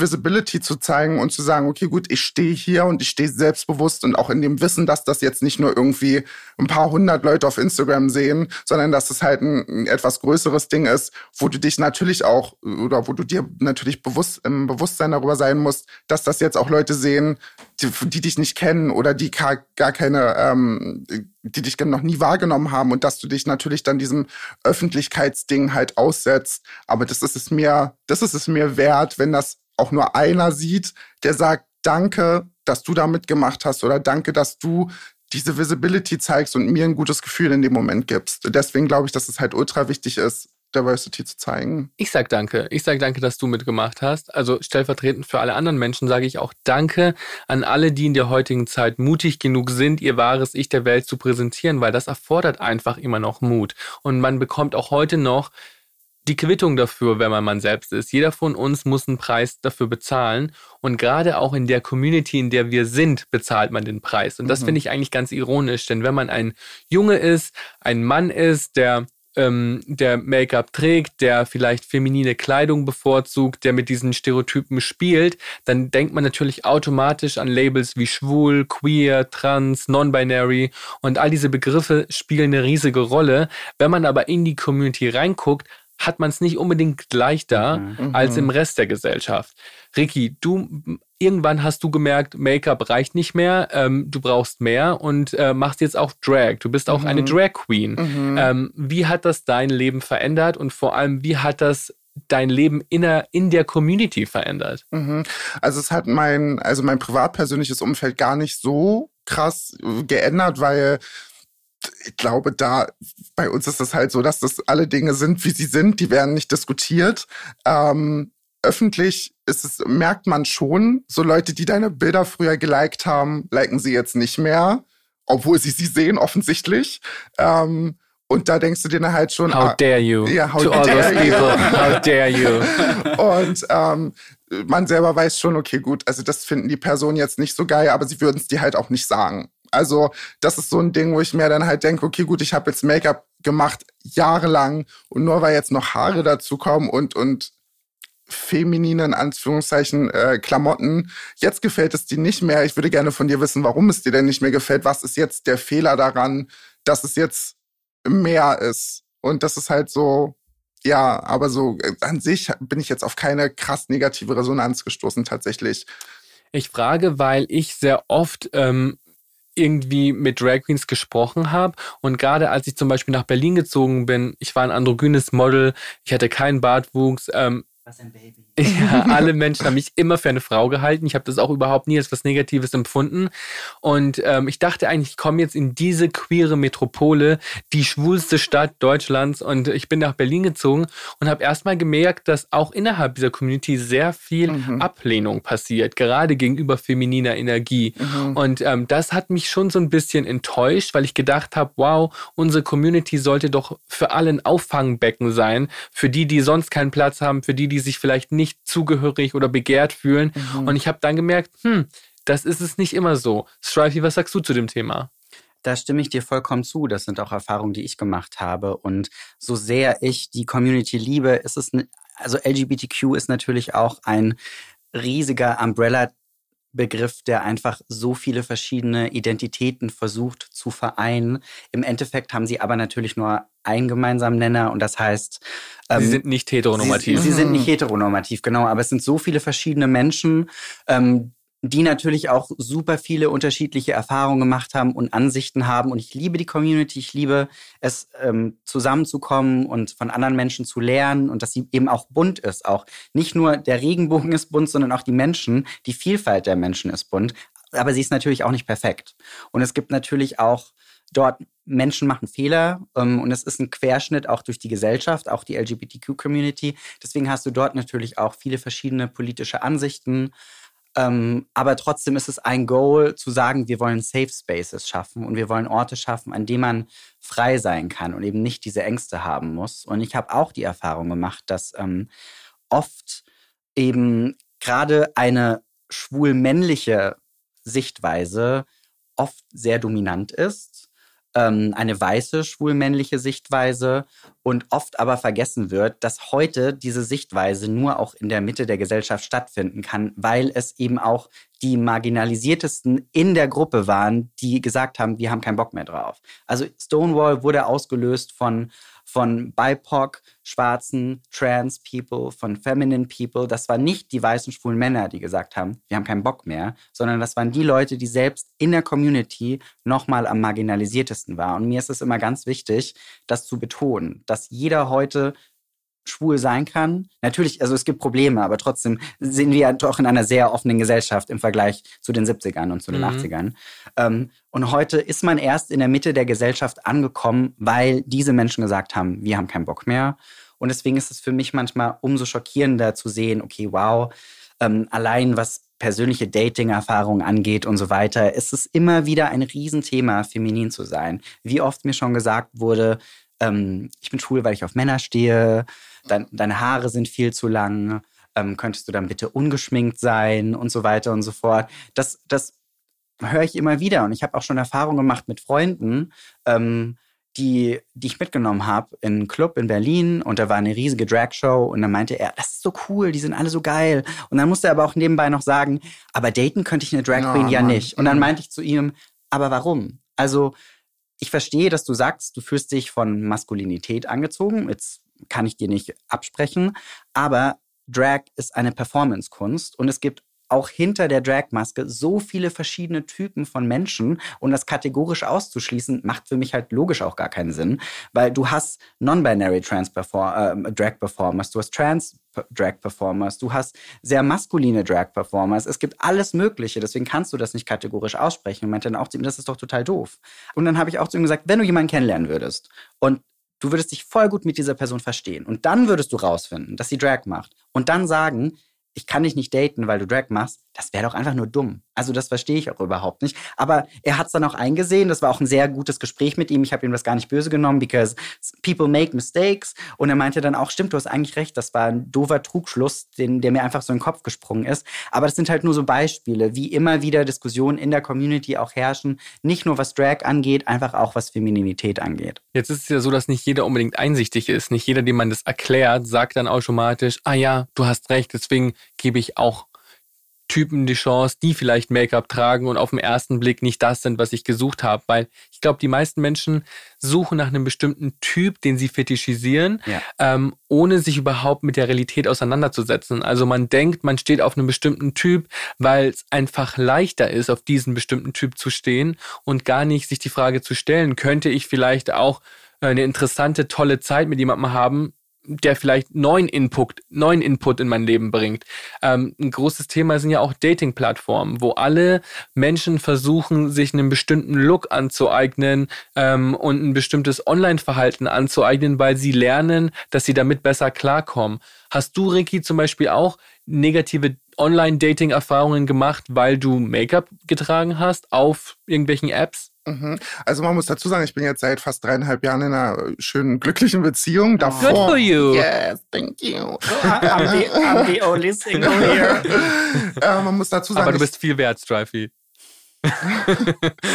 Visibility zu zeigen und zu sagen, okay, gut, ich stehe hier und ich stehe selbstbewusst und auch in dem Wissen, dass das jetzt nicht nur irgendwie ein paar hundert Leute auf Instagram sehen, sondern dass es halt ein, ein etwas größeres Ding ist, wo du dich natürlich auch oder wo du dir natürlich bewusst im Bewusstsein darüber sein musst, dass das jetzt auch Leute sehen, die, die dich nicht kennen oder die gar, gar keine, ähm, die dich noch nie wahrgenommen haben und dass du dich natürlich dann diesem Öffentlichkeitsding halt aussetzt. Aber das ist es mir, das ist es mir wert, wenn das auch nur einer sieht, der sagt, danke, dass du da mitgemacht hast oder danke, dass du diese Visibility zeigst und mir ein gutes Gefühl in dem Moment gibst. Deswegen glaube ich, dass es halt ultra wichtig ist, Diversity zu zeigen. Ich sag danke. Ich sag danke, dass du mitgemacht hast. Also stellvertretend für alle anderen Menschen sage ich auch danke an alle, die in der heutigen Zeit mutig genug sind, ihr wahres Ich der Welt zu präsentieren, weil das erfordert einfach immer noch Mut. Und man bekommt auch heute noch die Quittung dafür, wenn man man selbst ist. Jeder von uns muss einen Preis dafür bezahlen. Und gerade auch in der Community, in der wir sind, bezahlt man den Preis. Und das mhm. finde ich eigentlich ganz ironisch, denn wenn man ein Junge ist, ein Mann ist, der ähm, der Make-up trägt, der vielleicht feminine Kleidung bevorzugt, der mit diesen Stereotypen spielt, dann denkt man natürlich automatisch an Labels wie schwul, queer, trans, non-binary und all diese Begriffe spielen eine riesige Rolle. Wenn man aber in die Community reinguckt, hat man es nicht unbedingt leichter mhm. als im Rest der Gesellschaft. Ricky, du irgendwann hast du gemerkt, Make-up reicht nicht mehr, ähm, du brauchst mehr und äh, machst jetzt auch Drag. Du bist auch mhm. eine Drag Queen. Mhm. Ähm, wie hat das dein Leben verändert und vor allem, wie hat das dein Leben in der, in der Community verändert? Mhm. Also es hat mein, also mein privat-persönliches Umfeld gar nicht so krass geändert, weil ich glaube, da bei uns ist es halt so, dass das alle Dinge sind, wie sie sind. Die werden nicht diskutiert. Ähm, öffentlich ist es, merkt man schon, so Leute, die deine Bilder früher geliked haben, liken sie jetzt nicht mehr, obwohl sie sie sehen offensichtlich. Ähm, Und da denkst du dir dann halt schon, how ah, dare you ja, how to all dare those people, how dare you. Und ähm, man selber weiß schon, okay, gut, also das finden die Personen jetzt nicht so geil, aber sie würden es dir halt auch nicht sagen. Also das ist so ein Ding, wo ich mir dann halt denke, okay, gut, ich habe jetzt Make-up gemacht jahrelang und nur weil jetzt noch Haare dazukommen und und femininen Anführungszeichen äh, Klamotten. Jetzt gefällt es dir nicht mehr. Ich würde gerne von dir wissen, warum es dir denn nicht mehr gefällt. Was ist jetzt der Fehler daran, dass es jetzt mehr ist? Und das ist halt so, ja, aber so äh, an sich bin ich jetzt auf keine krass negative Resonanz gestoßen tatsächlich. Ich frage, weil ich sehr oft ähm, irgendwie mit Drag Queens gesprochen habe. Und gerade als ich zum Beispiel nach Berlin gezogen bin, ich war ein androgynes Model, ich hatte keinen Bartwuchs, ähm, Was ein Baby. Ja, alle Menschen haben mich immer für eine Frau gehalten. Ich habe das auch überhaupt nie als was Negatives empfunden. Und ähm, ich dachte eigentlich, ich komme jetzt in diese queere Metropole, die schwulste Stadt Deutschlands. Und ich bin nach Berlin gezogen und habe erstmal gemerkt, dass auch innerhalb dieser Community sehr viel Mhm. Ablehnung passiert, gerade gegenüber femininer Energie. Mhm. Und ähm, das hat mich schon so ein bisschen enttäuscht, weil ich gedacht habe, wow, unsere Community sollte doch für alle ein Auffangbecken sein, für die, die sonst keinen Platz haben, für die, die sich vielleicht nicht zugehörig oder begehrt fühlen. Mhm. Und ich habe dann gemerkt, hm, das ist es nicht immer so. Strifey, was sagst du zu dem Thema? Da stimme ich dir vollkommen zu. Das sind auch Erfahrungen, die ich gemacht habe. Und so sehr ich die Community liebe, ist es, also LGBTQ ist natürlich auch ein riesiger Umbrella-Begriff, der einfach so viele verschiedene Identitäten versucht zu vereinen. Im Endeffekt haben sie aber natürlich nur einen gemeinsamen Nenner und das heißt, Sie ähm, sind nicht heteronormativ. Sie, sie sind nicht heteronormativ, genau, aber es sind so viele verschiedene Menschen, ähm, die natürlich auch super viele unterschiedliche Erfahrungen gemacht haben und Ansichten haben. Und ich liebe die Community, ich liebe es, ähm, zusammenzukommen und von anderen Menschen zu lernen und dass sie eben auch bunt ist. Auch nicht nur der Regenbogen ist bunt, sondern auch die Menschen, die Vielfalt der Menschen ist bunt. Aber sie ist natürlich auch nicht perfekt. Und es gibt natürlich auch dort Menschen machen Fehler ähm, und es ist ein Querschnitt auch durch die Gesellschaft, auch die LGBTQ-Community. Deswegen hast du dort natürlich auch viele verschiedene politische Ansichten. Ähm, aber trotzdem ist es ein Goal zu sagen, wir wollen Safe Spaces schaffen und wir wollen Orte schaffen, an denen man frei sein kann und eben nicht diese Ängste haben muss. Und ich habe auch die Erfahrung gemacht, dass ähm, oft eben gerade eine schwul-männliche Sichtweise oft sehr dominant ist, ähm, eine weiße schwul-männliche Sichtweise und oft aber vergessen wird, dass heute diese Sichtweise nur auch in der Mitte der Gesellschaft stattfinden kann, weil es eben auch die marginalisiertesten in der Gruppe waren, die gesagt haben, wir haben keinen Bock mehr drauf. Also Stonewall wurde ausgelöst von von BIPOC, schwarzen, trans People, von feminine People. Das waren nicht die weißen schwulen Männer, die gesagt haben, wir haben keinen Bock mehr, sondern das waren die Leute, die selbst in der Community nochmal am marginalisiertesten waren. Und mir ist es immer ganz wichtig, das zu betonen, dass jeder heute schwul sein kann. Natürlich, also es gibt Probleme, aber trotzdem sind wir ja doch in einer sehr offenen Gesellschaft im Vergleich zu den 70ern und zu den Mhm. 80ern. Ähm, und heute ist man erst in der Mitte der Gesellschaft angekommen, weil diese Menschen gesagt haben, wir haben keinen Bock mehr. Und deswegen ist es für mich manchmal umso schockierender zu sehen, okay, wow, ähm, allein was persönliche Dating-Erfahrungen angeht und so weiter, ist es immer wieder ein Riesenthema, feminin zu sein. Wie oft mir schon gesagt wurde, ähm, ich bin schwul, weil ich auf Männer stehe, dein, deine Haare sind viel zu lang, ähm, könntest du dann bitte ungeschminkt sein und so weiter und so fort. Das, das höre ich immer wieder und ich habe auch schon Erfahrungen gemacht mit Freunden, ähm, die, die ich mitgenommen habe in einen Club in Berlin und da war eine riesige Dragshow und dann meinte er, das ist so cool, die sind alle so geil. Und dann musste er aber auch nebenbei noch sagen, aber daten könnte ich eine Drag Ja, Queen ja Mann. nicht. Und dann Mhm. meinte ich zu ihm, aber warum? Also ich verstehe, dass du sagst, du fühlst dich von Maskulinität angezogen. Jetzt kann ich dir nicht absprechen, aber Drag ist eine Performance-Kunst und es gibt auch hinter der Drag-Maske so viele verschiedene Typen von Menschen und das kategorisch auszuschließen, macht für mich halt logisch auch gar keinen Sinn, weil du hast non-binary äh, Drag-Performers, du hast Trans Drag-Performers, du hast sehr maskuline Drag-Performers, es gibt alles Mögliche, deswegen kannst du das nicht kategorisch aussprechen. Und meinte dann auch zu ihm, das ist doch total doof. Und dann habe ich auch zu ihm gesagt, wenn du jemanden kennenlernen würdest und du würdest dich voll gut mit dieser Person verstehen. Und dann würdest du rausfinden, dass sie Drag macht. Und dann sagen, ich kann dich nicht daten, weil du Drag machst, das wäre doch einfach nur dumm. Also das verstehe ich auch überhaupt nicht. Aber er hat es dann auch eingesehen. Das war auch ein sehr gutes Gespräch mit ihm. Ich habe ihm das gar nicht böse genommen, because people make mistakes. Und er meinte dann auch, stimmt, du hast eigentlich recht. Das war ein doofer Trugschluss, den, der mir einfach so in den Kopf gesprungen ist. Aber das sind halt nur so Beispiele, wie immer wieder Diskussionen in der Community auch herrschen. Nicht nur was Drag angeht, einfach auch was Femininität angeht. Jetzt ist es ja so, dass nicht jeder unbedingt einsichtig ist. Nicht jeder, dem man das erklärt, sagt dann automatisch, ah ja, du hast recht, deswegen gebe ich auch Typen die Chance, die vielleicht Make-up tragen und auf den ersten Blick nicht das sind, was ich gesucht habe. Weil ich glaube, die meisten Menschen suchen nach einem bestimmten Typ, den sie fetischisieren, ja. ähm, ohne sich überhaupt mit der Realität auseinanderzusetzen. Also man denkt, man steht auf einem bestimmten Typ, weil es einfach leichter ist, auf diesen bestimmten Typ zu stehen und gar nicht sich die Frage zu stellen, könnte ich vielleicht auch eine interessante, tolle Zeit mit jemandem haben, der vielleicht neuen Input, neuen Input in mein Leben bringt. Ähm, ein großes Thema sind ja auch Dating-Plattformen, wo alle Menschen versuchen, sich einen bestimmten Look anzueignen ähm, und ein bestimmtes Online-Verhalten anzueignen, weil sie lernen, dass sie damit besser klarkommen. Hast du, Ricky, zum Beispiel auch negative Online-Dating-Erfahrungen gemacht, weil du Make-up getragen hast auf irgendwelchen Apps? Mhm. Also man muss dazu sagen, ich bin jetzt seit fast dreieinhalb Jahren in einer schönen, glücklichen Beziehung. Davor, Good for you. Yes, thank you. I'm the, I'm the only single here. äh, man muss dazu sagen. Aber du bist viel wert, Strifey.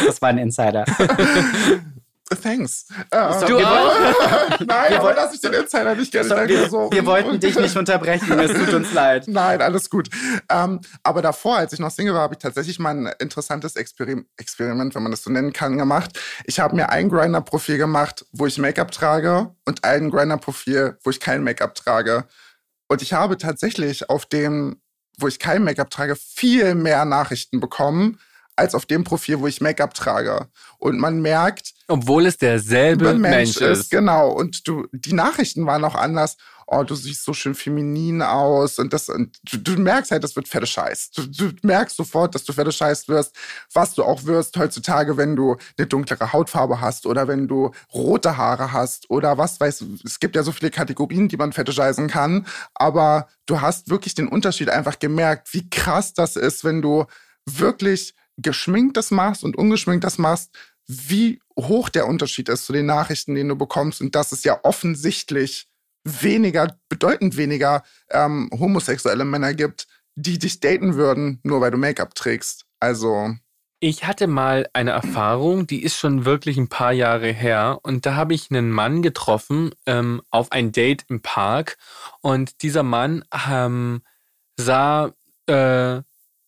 das war ein Insider. Thanks. Uh, du auch? Nein, aber dass ich den Insider nicht gerne. So, wir, so. wir wollten dich nicht unterbrechen, es tut uns leid. Nein, alles gut. Ähm, aber davor, als ich noch Single war, habe ich tatsächlich mal ein interessantes Experim Experiment, wenn man das so nennen kann, gemacht. Ich habe mir ein Grinder-Profil gemacht, wo ich Make-up trage und ein Grinder-Profil, wo ich kein Make-up trage. Und ich habe tatsächlich auf dem, wo ich kein Make-up trage, viel mehr Nachrichten bekommen als auf dem Profil, wo ich Make-up trage. Und man merkt, obwohl es derselbe Mensch, Mensch ist. ist. Genau. Und du, die Nachrichten waren auch anders. Oh, du siehst so schön feminin aus. Und das, und du, du merkst halt, das wird fette Scheiß. Du, du merkst sofort, dass du fette Scheiß wirst, was du auch wirst heutzutage, wenn du eine dunklere Hautfarbe hast oder wenn du rote Haare hast oder was weiß. Es gibt ja so viele Kategorien, die man fetischisen kann. Aber du hast wirklich den Unterschied einfach gemerkt, wie krass das ist, wenn du wirklich geschminkt das machst und ungeschminkt das machst, wie hoch der Unterschied ist zu den Nachrichten, die du bekommst und dass es ja offensichtlich weniger, bedeutend weniger ähm, homosexuelle Männer gibt, die dich daten würden, nur weil du Make-up trägst. Also. Ich hatte mal eine Erfahrung, die ist schon wirklich ein paar Jahre her. Und da habe ich einen Mann getroffen ähm, auf ein Date im Park. Und dieser Mann ähm, sah äh,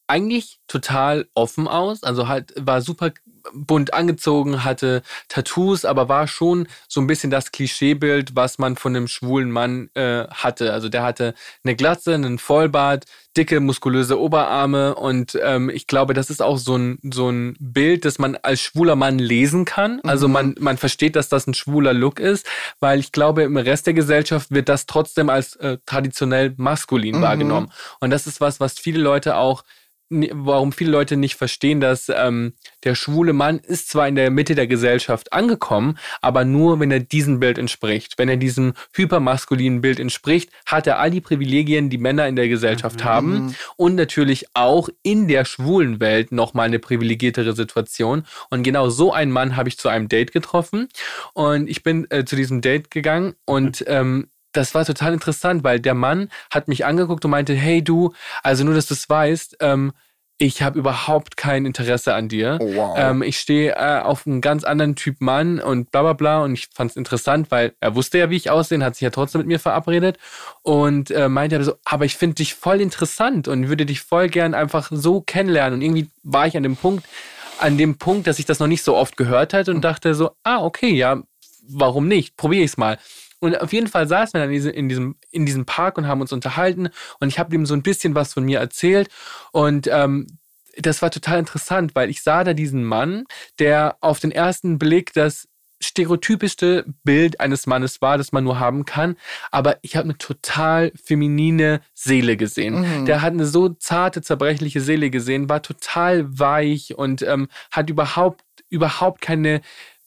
eigentlich total offen aus. Also halt war super bunt angezogen, hatte Tattoos, aber war schon so ein bisschen das Klischeebild, was man von einem schwulen Mann äh, hatte. Also der hatte eine Glatze, einen Vollbart, dicke, muskulöse Oberarme und ähm, ich glaube, das ist auch so ein, so ein Bild, das man als schwuler Mann lesen kann. Also mhm. man, man versteht, dass das ein schwuler Look ist, weil ich glaube, im Rest der Gesellschaft wird das trotzdem als äh, traditionell maskulin mhm. wahrgenommen. Und das ist was, was viele Leute auch warum viele Leute nicht verstehen, dass ähm, der schwule Mann ist zwar in der Mitte der Gesellschaft angekommen, aber nur, wenn er diesem Bild entspricht. Wenn er diesem hypermaskulinen Bild entspricht, hat er all die Privilegien, die Männer in der Gesellschaft mhm. haben und natürlich auch in der schwulen Welt nochmal eine privilegiertere Situation. Und genau so einen Mann habe ich zu einem Date getroffen und ich bin äh, zu diesem Date gegangen und mhm. ähm, das war total interessant, weil der Mann hat mich angeguckt und meinte, hey du, also nur, dass du es weißt, ähm, ich habe überhaupt kein Interesse an dir. Oh, wow. Ähm, ich stehe äh, auf einen ganz anderen Typ Mann und bla bla bla. Und ich fand es interessant, weil er wusste ja, wie ich aussehe, hat sich ja trotzdem mit mir verabredet und äh, meinte so, aber ich finde dich voll interessant und würde dich voll gern einfach so kennenlernen. Und irgendwie war ich an dem Punkt, an dem Punkt, dass ich das noch nicht so oft gehört hatte und dachte so, ah, okay, ja, warum nicht? Probiere ich es mal. Und auf jeden Fall saßen wir dann in diesem, in diesem Park und haben uns unterhalten und ich habe ihm so ein bisschen was von mir erzählt und ähm, das war total interessant, weil ich sah da diesen Mann, der auf den ersten Blick das stereotypischste Bild eines Mannes war, das man nur haben kann. Aber ich habe eine total feminine Seele gesehen. Mhm. Der hat eine so zarte, zerbrechliche Seele gesehen, war total weich und ähm, hat überhaupt, überhaupt keine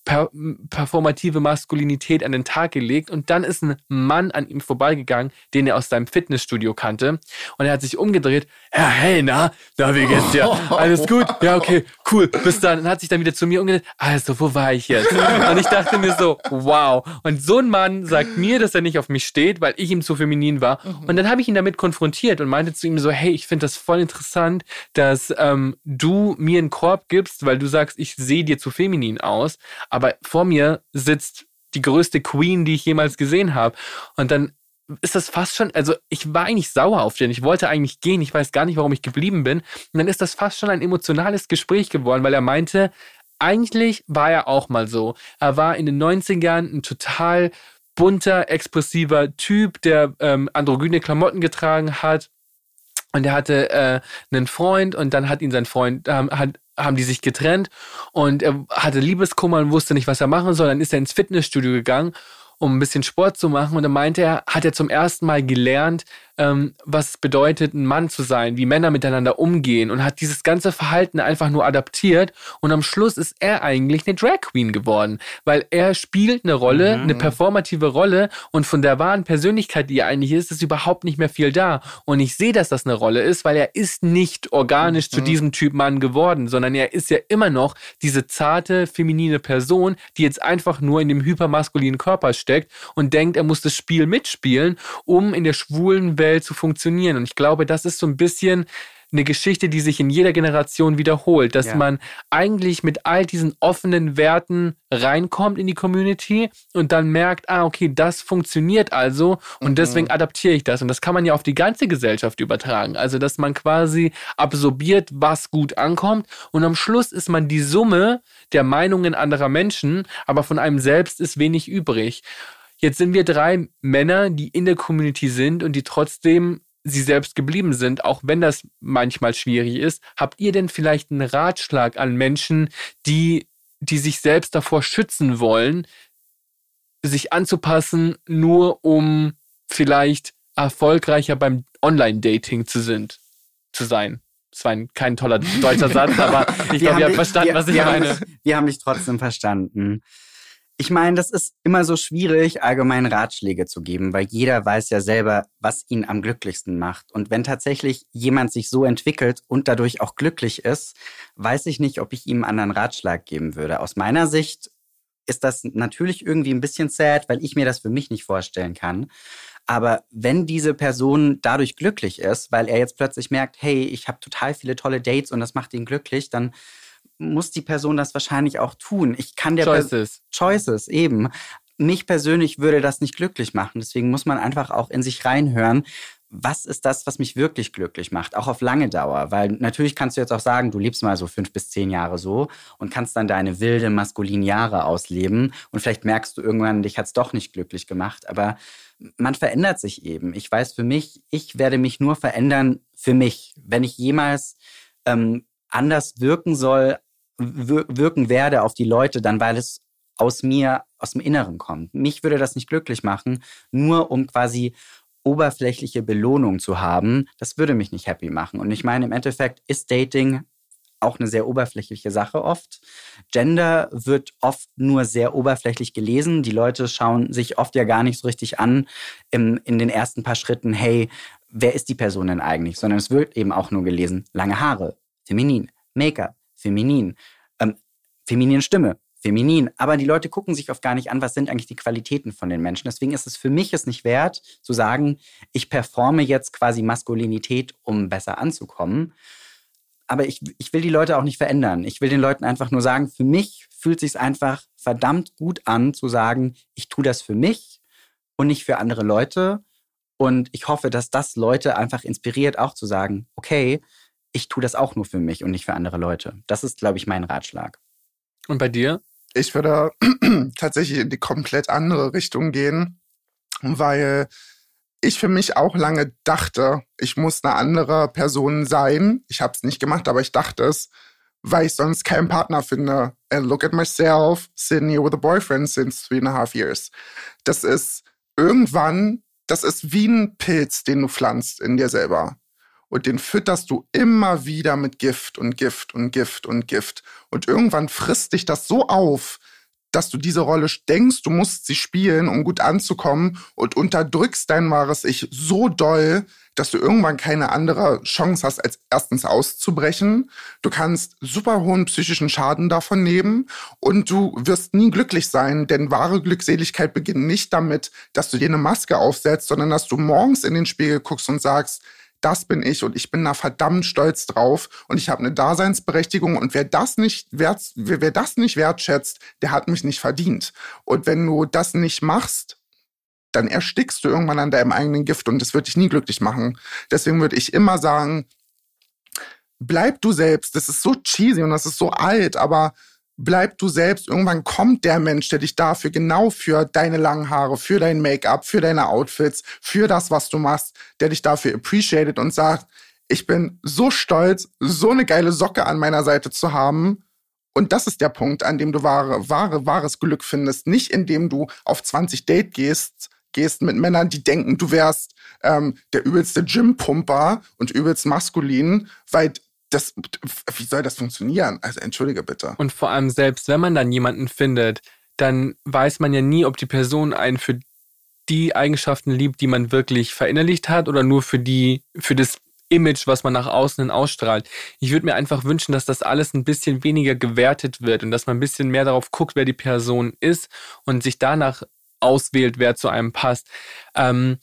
per performative Maskulinität an den Tag gelegt und dann ist ein Mann an ihm vorbeigegangen, den er aus seinem Fitnessstudio kannte und er hat sich umgedreht, ja, hey, na, na, wie geht's dir? Alles gut? Ja, okay, cool, bis dann. Und hat sich dann wieder zu mir umgedreht, also, wo war ich jetzt? Und ich dachte mir so, wow. Und so ein Mann sagt mir, dass er nicht auf mich steht, weil ich ihm zu feminin war. Und dann habe ich ihn damit konfrontiert und meinte zu ihm so, hey, ich finde das voll interessant, dass ähm, du mir einen Korb gibst, weil du sagst, ich sehe dir zu feminin aus aber vor mir sitzt die größte Queen, die ich jemals gesehen habe. Und dann ist das fast schon, also ich war eigentlich sauer auf den. Ich wollte eigentlich gehen. Ich weiß gar nicht, warum ich geblieben bin. Und dann ist das fast schon ein emotionales Gespräch geworden, weil er meinte, eigentlich war er auch mal so. Er war in den 90ern ein total bunter, expressiver Typ, der ähm, androgyne Klamotten getragen hat. Und er hatte äh, einen Freund und dann hat ihn sein Freund, ähm, hat, haben die sich getrennt und er hatte Liebeskummer und wusste nicht, was er machen soll. Dann ist er ins Fitnessstudio gegangen, um ein bisschen Sport zu machen. Und dann meinte er, hat er zum ersten Mal gelernt, ähm, was es bedeutet, ein Mann zu sein, wie Männer miteinander umgehen und hat dieses ganze Verhalten einfach nur adaptiert und am Schluss ist er eigentlich eine Drag Queen geworden, weil er spielt eine Rolle, mhm. eine performative Rolle und von der wahren Persönlichkeit, die er eigentlich ist, ist überhaupt nicht mehr viel da und ich sehe, dass das eine Rolle ist, weil er ist nicht organisch mhm. zu diesem Typ Mann geworden, sondern er ist ja immer noch diese zarte, feminine Person, die jetzt einfach nur in dem hypermaskulinen Körper steckt und denkt, er muss das Spiel mitspielen, um in der schwulen Welt Welt zu funktionieren. Und ich glaube, das ist so ein bisschen eine Geschichte, die sich in jeder Generation wiederholt, dass ja. man eigentlich mit all diesen offenen Werten reinkommt in die Community und dann merkt, ah, okay, das funktioniert also und mhm. deswegen adaptiere ich das. Und das kann man ja auf die ganze Gesellschaft übertragen. Also, dass man quasi absorbiert, was gut ankommt und am Schluss ist man die Summe der Meinungen anderer Menschen, aber von einem selbst ist wenig übrig. Jetzt sind wir drei Männer, die in der Community sind und die trotzdem sie selbst geblieben sind, auch wenn das manchmal schwierig ist. Habt ihr denn vielleicht einen Ratschlag an Menschen, die, die sich selbst davor schützen wollen, sich anzupassen, nur um vielleicht erfolgreicher beim Online-Dating zu sind, zu sein? Das war ein, kein toller deutscher Satz, aber ich glaube, ihr habt verstanden, wir, was ich wir meine. Haben dich, wir haben dich trotzdem verstanden. Ich meine, das ist immer so schwierig, allgemein Ratschläge zu geben, weil jeder weiß ja selber, was ihn am glücklichsten macht. Und wenn tatsächlich jemand sich so entwickelt und dadurch auch glücklich ist, weiß ich nicht, ob ich ihm einen anderen Ratschlag geben würde. Aus meiner Sicht ist das natürlich irgendwie ein bisschen sad, weil ich mir das für mich nicht vorstellen kann. Aber wenn diese Person dadurch glücklich ist, weil er jetzt plötzlich merkt, hey, ich habe total viele tolle Dates und das macht ihn glücklich, dann muss die Person das wahrscheinlich auch tun. Ich kann der Choices. Choices, eben. Mich persönlich würde das nicht glücklich machen. Deswegen muss man einfach auch in sich reinhören. Was ist das, was mich wirklich glücklich macht? Auch auf lange Dauer. Weil natürlich kannst du jetzt auch sagen, du lebst mal so fünf bis zehn Jahre so und kannst dann deine wilde, maskuline Jahre ausleben. Und vielleicht merkst du irgendwann, dich hat's doch nicht glücklich gemacht. Aber man verändert sich eben. Ich weiß für mich, ich werde mich nur verändern für mich. Wenn ich jemals ähm, anders wirken soll, wirken werde auf die Leute, dann weil es aus mir, aus dem Inneren kommt. Mich würde das nicht glücklich machen, nur um quasi oberflächliche Belohnung zu haben. Das würde mich nicht happy machen. Und ich meine, im Endeffekt ist Dating auch eine sehr oberflächliche Sache oft. Gender wird oft nur sehr oberflächlich gelesen. Die Leute schauen sich oft ja gar nicht so richtig an im, in den ersten paar Schritten, hey, wer ist die Person denn eigentlich? Sondern es wird eben auch nur gelesen, lange Haare, feminin, Make-up, feminin, ähm, feminine Stimme, feminin. Aber die Leute gucken sich oft gar nicht an, was sind eigentlich die Qualitäten von den Menschen. Deswegen ist es für mich es nicht wert, zu sagen, ich performe jetzt quasi Maskulinität, um besser anzukommen. Aber ich, ich will die Leute auch nicht verändern. Ich will den Leuten einfach nur sagen, für mich fühlt sich einfach verdammt gut an, zu sagen, ich tue das für mich und nicht für andere Leute. Und ich hoffe, dass das Leute einfach inspiriert, auch zu sagen, okay, ich tue das auch nur für mich und nicht für andere Leute. Das ist, glaube ich, mein Ratschlag. Und bei dir? Ich würde tatsächlich in die komplett andere Richtung gehen, weil ich für mich auch lange dachte, ich muss eine andere Person sein. Ich habe es nicht gemacht, aber ich dachte es, weil ich sonst keinen Partner finde. And look at myself, sitting here with a boyfriend since three and a half years. Das ist irgendwann, das ist wie ein Pilz, den du pflanzt in dir selber und den fütterst du immer wieder mit Gift und Gift und Gift und Gift. Und irgendwann frisst dich das so auf, dass du diese Rolle denkst, du musst sie spielen, um gut anzukommen und unterdrückst dein wahres Ich so doll, dass du irgendwann keine andere Chance hast, als erstens auszubrechen. Du kannst super hohen psychischen Schaden davon nehmen und du wirst nie glücklich sein, denn wahre Glückseligkeit beginnt nicht damit, dass du dir eine Maske aufsetzt, sondern dass du morgens in den Spiegel guckst und sagst, das bin ich und ich bin da verdammt stolz drauf und ich habe eine Daseinsberechtigung und wer das nicht wert, wer, wer das nicht wertschätzt, der hat mich nicht verdient. Und wenn du das nicht machst, dann erstickst du irgendwann an deinem eigenen Gift und das wird dich nie glücklich machen. Deswegen würde ich immer sagen, bleib du selbst. Das ist so cheesy und das ist so alt, aber bleib du selbst. Irgendwann kommt der Mensch, der dich dafür genau für deine langen Haare, für dein Make-up, für deine Outfits, für das, was du machst, der dich dafür appreciated und sagt, ich bin so stolz, so eine geile Socke an meiner Seite zu haben. Und das ist der Punkt, an dem du wahre, wahre, wahres Glück findest. Nicht indem du auf 20 Date gehst, gehst mit Männern, die denken, du wärst ähm, der übelste Gympumper und übelst maskulin, weil das, wie soll das funktionieren? Also entschuldige bitte. Und vor allem selbst, wenn man dann jemanden findet, dann weiß man ja nie, ob die Person einen für die Eigenschaften liebt, die man wirklich verinnerlicht hat oder nur für die, für das Image, was man nach außen hin ausstrahlt. Ich würde mir einfach wünschen, dass das alles ein bisschen weniger gewertet wird und dass man ein bisschen mehr darauf guckt, wer die Person ist und sich danach auswählt, wer zu einem passt. Ähm,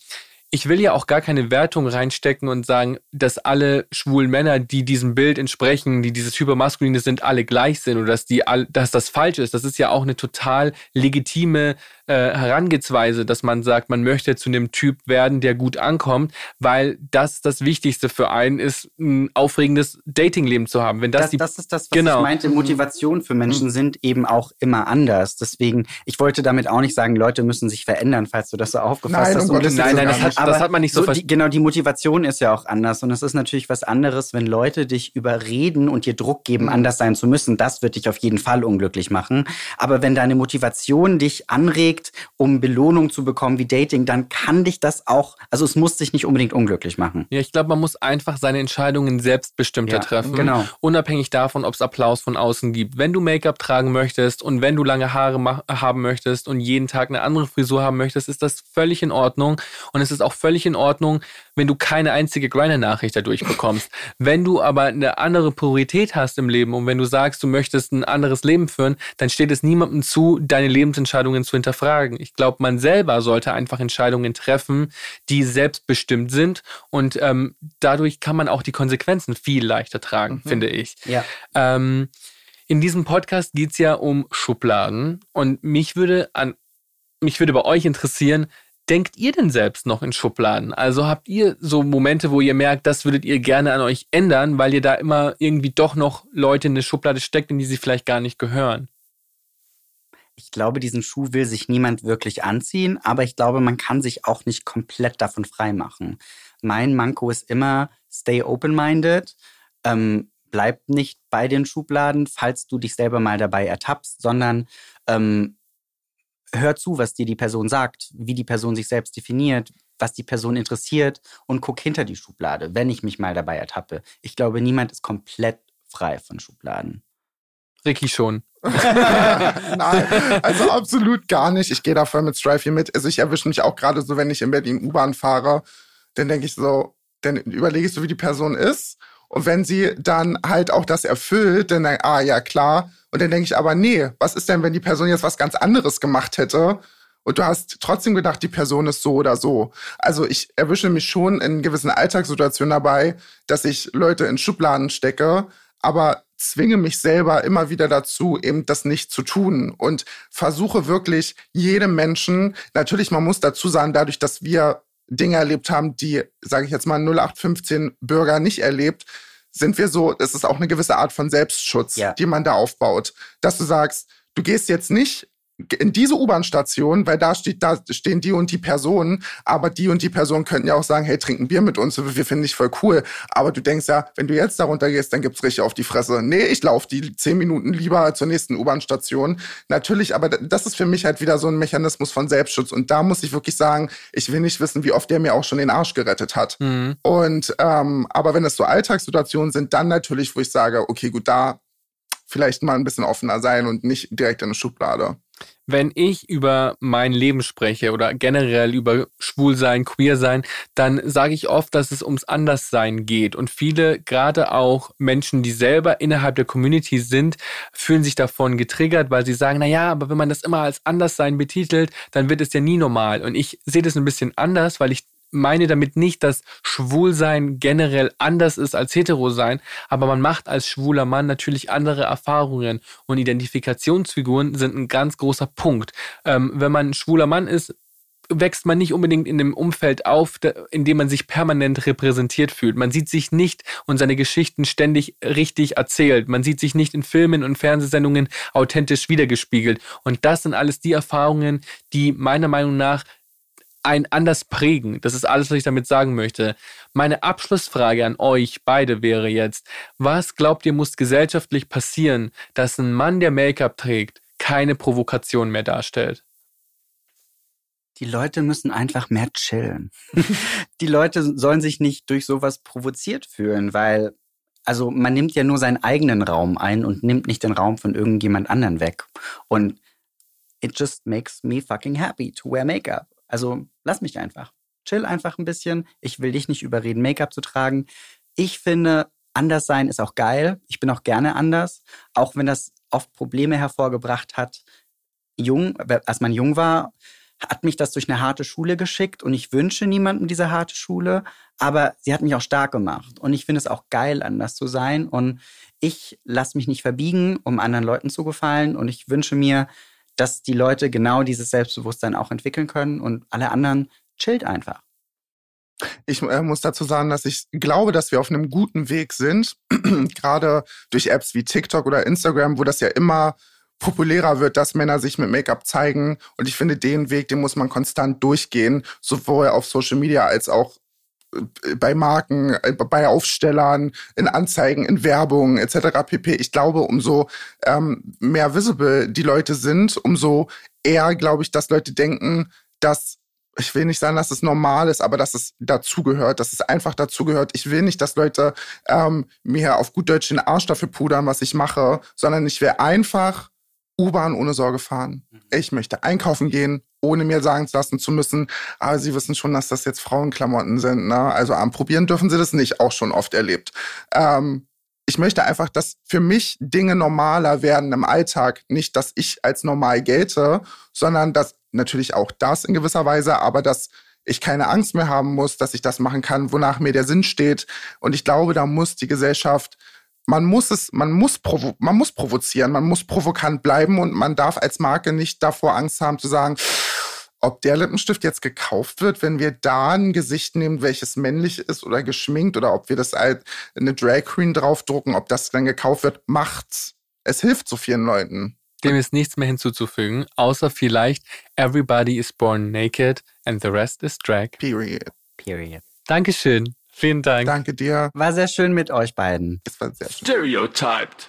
ich will ja auch gar keine Wertung reinstecken und sagen, dass alle schwulen Männer, die diesem Bild entsprechen, die dieses Hypermaskuline sind, alle gleich sind oder dass, die, dass das falsch ist. Das ist ja auch eine total legitime äh, Herangehensweise, dass man sagt, man möchte zu einem Typ werden, der gut ankommt, weil das das Wichtigste für einen ist, ein aufregendes Datingleben zu haben. Wenn das, das, die, das ist das, was genau. ich meinte. Motivation für Menschen sind eben auch immer anders. Deswegen, ich wollte damit auch nicht sagen, Leute müssen sich verändern, falls du das so aufgefasst nein, hast. Um nein, nein, nein, das hat, das hat man nicht so, so verstanden. Genau, die Motivation ist ja auch anders. Und es ist natürlich was anderes, wenn Leute dich überreden und dir Druck geben, mhm. anders sein zu müssen. Das wird dich auf jeden Fall unglücklich machen. Aber wenn deine Motivation dich anregt, anregt, um Belohnung zu bekommen wie Dating, dann kann dich das auch, also es muss dich nicht unbedingt unglücklich machen. Ja, ich glaube, man muss einfach seine Entscheidungen selbstbestimmter ja, treffen. Genau. Unabhängig davon, ob es Applaus von außen gibt. Wenn du Make-up tragen möchtest und wenn du lange Haare haben möchtest und jeden Tag eine andere Frisur haben möchtest, ist das völlig in Ordnung. Und es ist auch völlig in Ordnung, wenn du keine einzige Grinder-Nachricht dadurch bekommst. wenn du aber eine andere Priorität hast im Leben und wenn du sagst, du möchtest ein anderes Leben führen, dann steht es niemandem zu, deine Lebensentscheidungen zu hinterfragen. Ich glaube, man selber sollte einfach Entscheidungen treffen, die selbstbestimmt sind und ähm, dadurch kann man auch die Konsequenzen viel leichter tragen, mhm. finde ich. Ja. Ähm, in diesem Podcast geht es ja um Schubladen und mich würde an mich würde bei euch interessieren, denkt ihr denn selbst noch in Schubladen? Also habt ihr so Momente, wo ihr merkt, das würdet ihr gerne an euch ändern, weil ihr da immer irgendwie doch noch Leute in eine Schublade steckt, in die sie vielleicht gar nicht gehören? Ich glaube, diesen Schuh will sich niemand wirklich anziehen, aber ich glaube, man kann sich auch nicht komplett davon freimachen. Mein Manko ist immer, stay open-minded, ähm, bleib nicht bei den Schubladen, falls du dich selber mal dabei ertappst, sondern ähm, hör zu, was dir die Person sagt, wie die Person sich selbst definiert, was die Person interessiert und guck hinter die Schublade, wenn ich mich mal dabei ertappe. Ich glaube, niemand ist komplett frei von Schubladen. Ricky schon. Nein, also absolut gar nicht. Ich gehe da voll mit Strife hier mit. Also ich erwische mich auch gerade so, wenn ich in Berlin U-Bahn fahre, dann denke ich so, dann überlege ich so, wie die Person ist. Und wenn sie dann halt auch das erfüllt, dann ah ja, klar, und dann denke ich aber, nee, was ist denn, wenn die Person jetzt was ganz anderes gemacht hätte? Und du hast trotzdem gedacht, die Person ist so oder so. Also ich erwische mich schon in gewissen Alltagssituationen dabei, dass ich Leute in Schubladen stecke, aber zwinge mich selber immer wieder dazu, eben das nicht zu tun und versuche wirklich jedem Menschen, natürlich, man muss dazu sagen, dadurch, dass wir Dinge erlebt haben, die, sage ich jetzt mal, 0815 Bürger nicht erlebt, sind wir so, es ist auch eine gewisse Art von Selbstschutz, ja. die man da aufbaut. Dass du sagst, du gehst jetzt nicht in diese U-Bahn-Station, weil da steht, da stehen die und die Personen, aber die und die Personen könnten ja auch sagen, hey, trinken Bier mit uns, wir finden dich voll cool. Aber du denkst ja, wenn du jetzt darunter gehst, dann gibt's richtig auf die Fresse. Nee, ich laufe die zehn Minuten lieber zur nächsten U-Bahn-Station. Natürlich, aber das ist für mich halt wieder so ein Mechanismus von Selbstschutz. Und da muss ich wirklich sagen, ich will nicht wissen, wie oft der mir auch schon den Arsch gerettet hat. Mhm. Und ähm, aber wenn es so Alltagssituationen sind, dann natürlich, wo ich sage, okay, gut, da vielleicht mal ein bisschen offener sein und nicht direkt in eine Schublade. Wenn ich über mein Leben spreche oder generell über Schwulsein, Queersein, dann sage ich oft, dass es ums Anderssein geht. Und viele, gerade auch Menschen, die selber innerhalb der Community sind, fühlen sich davon getriggert, weil sie sagen, na ja, aber wenn man das immer als Anderssein betitelt, dann wird es ja nie normal. Und ich sehe das ein bisschen anders, weil ich meine damit nicht, dass Schwulsein generell anders ist als Heterosein, aber man macht als schwuler Mann natürlich andere Erfahrungen und Identifikationsfiguren sind ein ganz großer Punkt. Ähm, wenn man ein schwuler Mann ist, wächst man nicht unbedingt in dem Umfeld auf, in dem man sich permanent repräsentiert fühlt. Man sieht sich nicht und seine Geschichten ständig richtig erzählt. Man sieht sich nicht in Filmen und Fernsehsendungen authentisch wiedergespiegelt. Und das sind alles die Erfahrungen, die meiner Meinung nach ein anders prägen. Das ist alles, was ich damit sagen möchte. Meine Abschlussfrage an euch beide wäre jetzt, was glaubt ihr muss gesellschaftlich passieren, dass ein Mann, der Make-up trägt, keine Provokation mehr darstellt? Die Leute müssen einfach mehr chillen. die Leute sollen sich nicht durch sowas provoziert fühlen, weil also man nimmt ja nur seinen eigenen Raum ein und nimmt nicht den Raum von irgendjemand anderen weg. Und it just makes me fucking happy to wear Make-up. Also lass mich einfach. Chill einfach ein bisschen. Ich will dich nicht überreden, Make-up zu tragen. Ich finde, anders sein ist auch geil. Ich bin auch gerne anders. Auch wenn das oft Probleme hervorgebracht hat. Jung, als man jung war, hat mich das durch eine harte Schule geschickt und ich wünsche niemandem diese harte Schule, aber sie hat mich auch stark gemacht und ich finde es auch geil, anders zu sein und ich lasse mich nicht verbiegen, um anderen Leuten zu gefallen und ich wünsche mir, dass die Leute genau dieses Selbstbewusstsein auch entwickeln können und alle anderen chillt einfach. Ich äh, muss dazu sagen, dass ich glaube, dass wir auf einem guten Weg sind, gerade durch Apps wie TikTok oder Instagram, wo das ja immer populärer wird, dass Männer sich mit Make-up zeigen. Und ich finde, den Weg, den muss man konstant durchgehen, sowohl auf Social Media als auch bei Marken, äh, bei Aufstellern, in Anzeigen, in Werbung etc. pp. Ich glaube, umso ähm, mehr visible die Leute sind, umso eher glaube ich, dass Leute denken, dass ich will nicht sagen, dass es normal ist, aber dass es dazugehört, dass es einfach dazugehört. Ich will nicht, dass Leute ähm, mir auf gut Deutsch den Arsch dafür pudern, was ich mache, sondern ich will einfach U-Bahn ohne Sorge fahren. Mhm. Ich möchte einkaufen gehen, ohne mir sagen lassen zu müssen, aber Sie wissen schon, dass das jetzt Frauenklamotten sind. Ne? Also am Probieren dürfen Sie das nicht, auch schon oft erlebt. Ähm, ich möchte einfach, dass für mich Dinge normaler werden im Alltag. Nicht, dass ich als normal gelte, sondern dass natürlich auch das in gewisser Weise, aber dass ich keine Angst mehr haben muss, dass ich das machen kann, wonach mir der Sinn steht. Und ich glaube, da muss die Gesellschaft man muss es, man muss, provo man muss provozieren, man muss provokant bleiben und man darf als Marke nicht davor Angst haben zu sagen, ob der Lippenstift jetzt gekauft wird, wenn wir da ein Gesicht nehmen, welches männlich ist oder geschminkt oder ob wir das als eine Drag Queen draufdrucken, ob das dann gekauft wird, macht's. Es hilft so vielen Leuten. Dem ist nichts mehr hinzuzufügen, außer vielleicht Everybody is born naked and the rest is drag. Period. Period. Dankeschön. Vielen Dank. Danke dir. War sehr schön mit euch beiden. Es war sehr schön. Stereotyped.